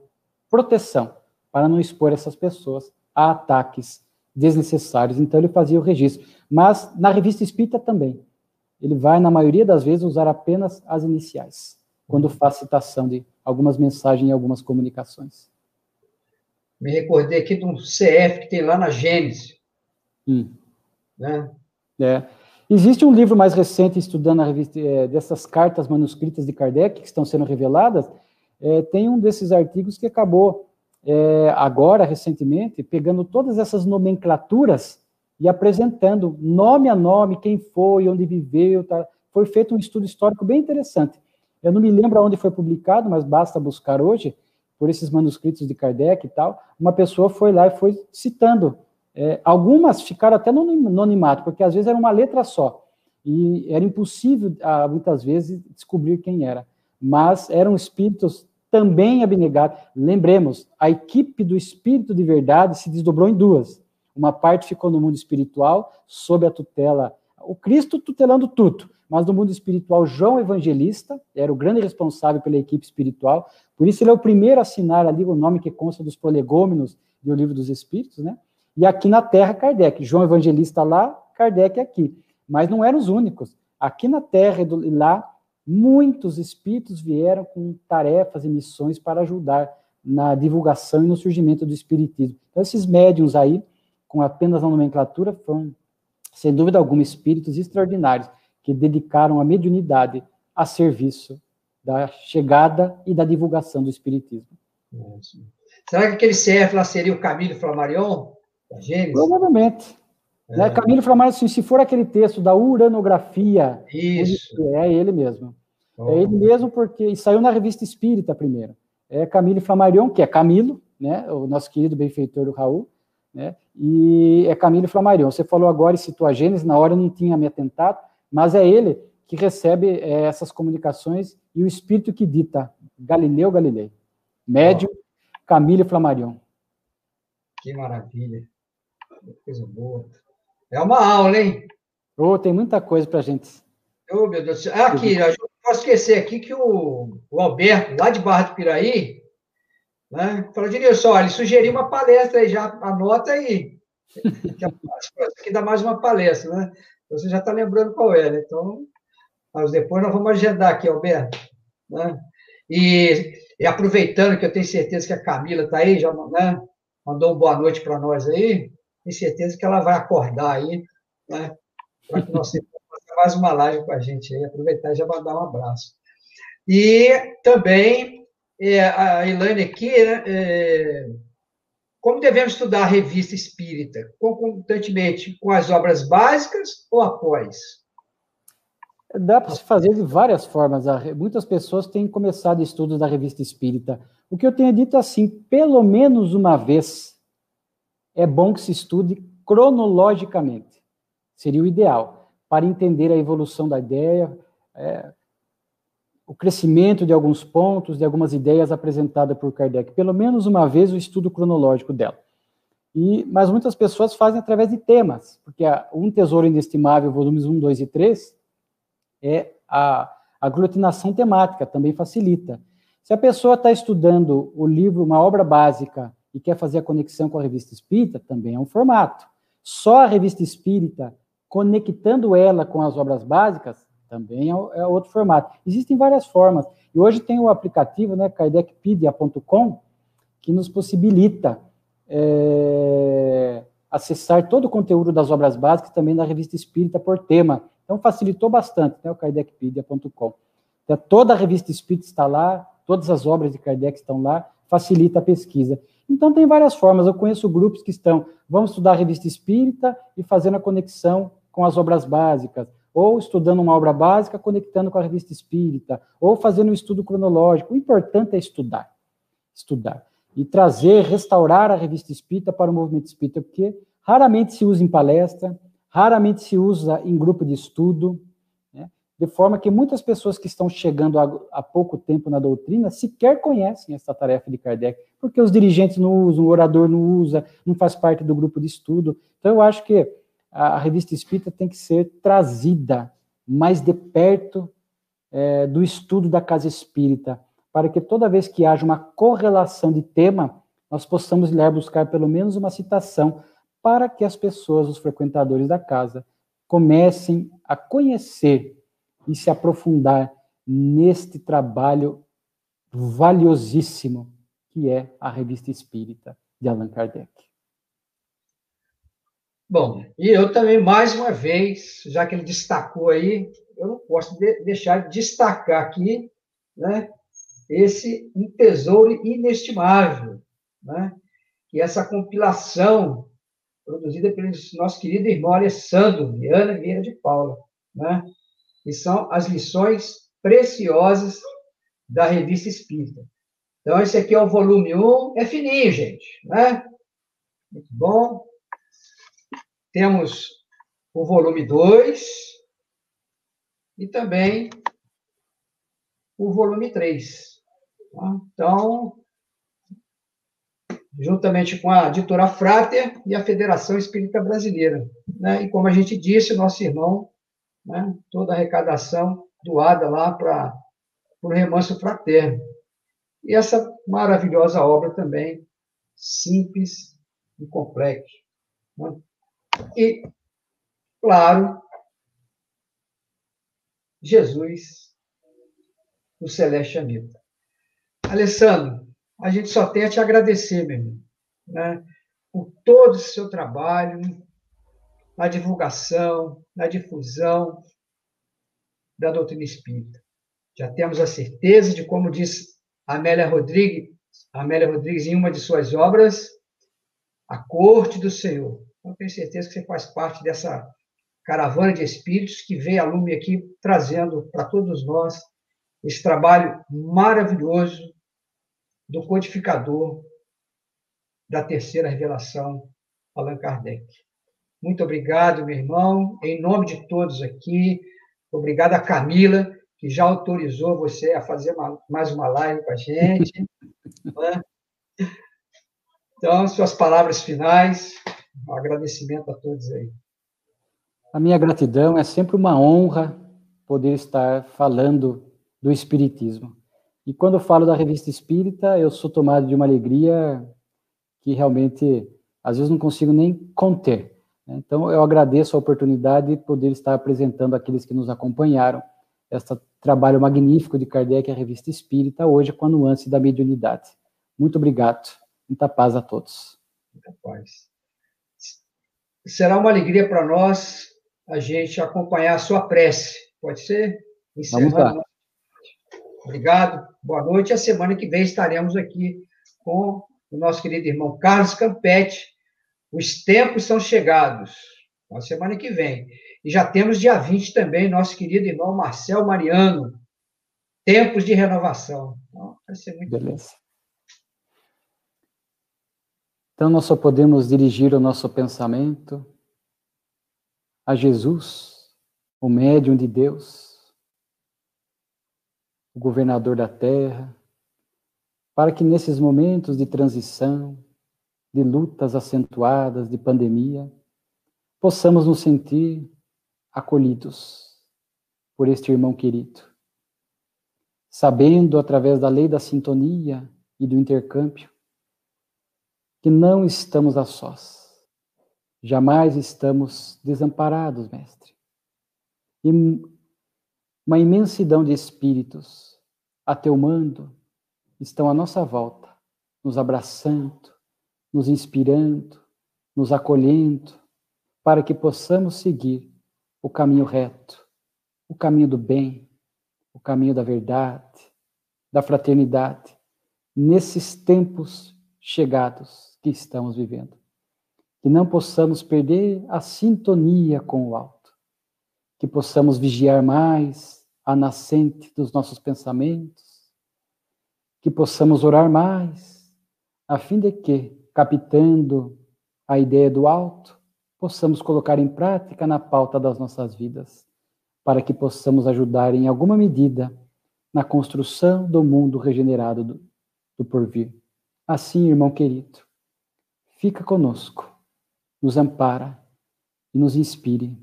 proteção, para não expor essas pessoas a ataques desnecessários. Então, ele fazia o registro. Mas, na revista espírita também, ele vai, na maioria das vezes, usar apenas as iniciais, quando faz citação de algumas mensagens e algumas comunicações. Me recordei aqui de um CF que tem lá na Gênesis. Hum. Né? É. Existe um livro mais recente, estudando a revista, é, dessas cartas manuscritas de Kardec, que estão sendo reveladas. É, tem um desses artigos que acabou, é, agora, recentemente, pegando todas essas nomenclaturas e apresentando nome a nome, quem foi, onde viveu. Tá? Foi feito um estudo histórico bem interessante. Eu não me lembro onde foi publicado, mas basta buscar hoje, por esses manuscritos de Kardec e tal. Uma pessoa foi lá e foi citando é, algumas ficaram até no anonimato, porque às vezes era uma letra só. E era impossível, ah, muitas vezes, descobrir quem era. Mas eram espíritos também abnegados. Lembremos, a equipe do Espírito de Verdade se desdobrou em duas. Uma parte ficou no mundo espiritual, sob a tutela, o Cristo tutelando tudo, mas no mundo espiritual, João Evangelista era o grande responsável pela equipe espiritual, por isso ele é o primeiro a assinar ali o nome que consta dos prolegômenos do Livro dos Espíritos, né? E aqui na Terra, Kardec. João Evangelista lá, Kardec aqui. Mas não eram os únicos. Aqui na Terra e lá, muitos espíritos vieram com tarefas e missões para ajudar na divulgação e no surgimento do espiritismo. Então, esses médiums aí, com apenas a nomenclatura, foram, sem dúvida alguma, espíritos extraordinários que dedicaram a mediunidade a serviço da chegada e da divulgação do espiritismo. Será que aquele CF lá seria o Camilo Flammarion? Provavelmente. É. Né? Camilo Flammarion, assim, se for aquele texto da uranografia, Isso. é ele mesmo. Oh. É ele mesmo porque saiu na revista Espírita primeiro. É Camilo Flammarion, que é Camilo, né, o nosso querido benfeitor do Raul, né, e é Camilo Flammarion. Você falou agora e citou a Gênesis, na hora eu não tinha me atentado, mas é ele que recebe é, essas comunicações e o espírito que dita Galileu Galilei. Médium oh. Camilo Flammarion. Que maravilha. Coisa boa. É uma aula, hein? Oh, tem muita coisa para a gente. Oh, meu Deus do céu. Ah, aqui, eu não posso esquecer aqui que o, o Alberto, lá de Barra do Piraí, né, falou, Dinilson, olha, ele sugeriu uma palestra aí, já anota aí. Aqui dá mais uma palestra, né? Você já está lembrando qual é, né? Então, mas depois nós vamos agendar aqui, Alberto. Né? E, e aproveitando que eu tenho certeza que a Camila está aí, já, né? mandou uma boa noite para nós aí. Tenho certeza que ela vai acordar aí, né? Para que nós faça mais uma live com a gente aí. Aproveitar e já mandar um abraço. E também é, a Elaine aqui, né, é, como devemos estudar a revista espírita? Concomitantemente com as obras básicas ou após? Dá para se fazer de várias formas. Muitas pessoas têm começado estudos da revista espírita o que eu tenho dito assim, pelo menos uma vez, é bom que se estude cronologicamente. Seria o ideal, para entender a evolução da ideia, é, o crescimento de alguns pontos, de algumas ideias apresentadas por Kardec. Pelo menos uma vez o estudo cronológico dela. E, mas muitas pessoas fazem através de temas, porque a, Um Tesouro Inestimável, volumes 1, 2 e 3, é a aglutinação temática, também facilita. Se a pessoa está estudando o livro, uma obra básica, e quer fazer a conexão com a revista espírita, também é um formato. Só a revista espírita, conectando ela com as obras básicas, também é, é outro formato. Existem várias formas. E hoje tem o aplicativo, né, kardecpedia.com, que nos possibilita é, acessar todo o conteúdo das obras básicas também da revista espírita por tema. Então, facilitou bastante, né, o kardecpedia.com. Então, toda a revista espírita está lá, todas as obras de Kardec estão lá, facilita a pesquisa. Então, tem várias formas. Eu conheço grupos que estão, vamos estudar a revista espírita e fazendo a conexão com as obras básicas, ou estudando uma obra básica, conectando com a revista espírita, ou fazendo um estudo cronológico. O importante é estudar. Estudar. E trazer, restaurar a revista espírita para o movimento espírita, porque raramente se usa em palestra, raramente se usa em grupo de estudo, né? de forma que muitas pessoas que estão chegando há, pouco tempo na doutrina sequer conhecem essa tarefa de Kardec, porque os dirigentes não usam, o orador não usa, não faz parte do grupo de estudo. Então, eu acho que a, revista espírita tem que ser trazida mais de perto é, do estudo da casa espírita, para que toda vez que haja uma correlação de tema, nós possamos ir buscar pelo menos uma citação para que as pessoas, os frequentadores da casa, comecem a conhecer e se aprofundar neste trabalho valiosíssimo que é a Revista Espírita de Allan Kardec. Bom, e eu também, mais uma vez, já que ele destacou aí, eu não posso de deixar de destacar aqui, né, esse um tesouro inestimável, né, que é essa compilação produzida pelo nosso querido irmão Alessandro Viana Vieira de Paula, né, que são as lições preciosas da Revista Espírita. Então, esse aqui é o volume 1, é fininho, gente, né? Muito bom. Temos o volume 2 e também o volume 3. Tá? Então, juntamente com a editora Frater e a Federação Espírita Brasileira. Né? E como a gente disse, nosso irmão né, toda a arrecadação doada lá para o Remanso Fraterno. E essa maravilhosa obra também, simples e complexa. Né? E, claro, Jesus, o Celeste Amigo. Alessandro, a gente só tem a te agradecer, meu irmão, né, por todo o seu trabalho, na divulgação, na difusão da doutrina espírita. Já temos a certeza de, como diz Amélia Rodrigues, Amélia Rodrigues em uma de suas obras, a corte do Senhor. Então, tenho certeza que você faz parte dessa caravana de espíritos que vem a Lume aqui trazendo para todos nós esse trabalho maravilhoso do codificador da terceira revelação, Allan Kardec. Muito obrigado, meu irmão, em nome de todos aqui. Obrigado a Camila, que já autorizou você a fazer uma, mais uma live com a gente. né? Então, suas palavras finais, um agradecimento a todos aí. A minha gratidão é sempre uma honra poder estar falando do Espiritismo. E quando eu falo da revista espírita, eu sou tomado de uma alegria que realmente, às vezes, não consigo nem conter. Né? Então, eu agradeço a oportunidade de poder estar apresentando aqueles que nos acompanharam este trabalho magnífico de Kardec, a Revista Espírita, hoje com a nuance da mediunidade. Muito obrigado. Muita paz a todos. Muita paz. Será uma alegria para nós a gente acompanhar a sua prece. Pode ser? Encerrando. Vamos lá. Obrigado. Boa noite. A semana que vem estaremos aqui com o nosso querido irmão Carlos Campetti, os tempos são chegados. Na semana que vem. E já temos dia 20 também, nosso querido irmão Marcel Mariano. Tempos de renovação. Então, vai ser muito Beleza. Bom. Então, nós só podemos dirigir o nosso pensamento a Jesus, o médium de Deus, o governador da terra, para que nesses momentos de transição, de lutas acentuadas, de pandemia, possamos nos sentir acolhidos por este irmão querido, sabendo através da lei da sintonia e do intercâmbio que não estamos a sós, jamais estamos desamparados, mestre. E uma imensidão de espíritos a teu mando estão à nossa volta, nos abraçando, nos inspirando, nos acolhendo, para que possamos seguir o caminho reto, o caminho do bem, o caminho da verdade, da fraternidade, nesses tempos chegados que estamos vivendo. Que não possamos perder a sintonia com o alto, que possamos vigiar mais a nascente dos nossos pensamentos, que possamos orar mais, a fim de que captando a ideia do alto, possamos colocar em prática na pauta das nossas vidas, para que possamos ajudar em alguma medida na construção do mundo regenerado do, do porvir. Assim, irmão querido, fica conosco, nos ampara e nos inspire,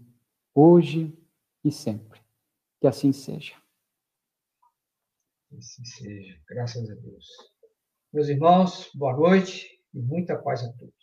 hoje e sempre. Que assim seja. Que assim seja, graças a Deus. Meus irmãos, boa noite e muita paz a todos.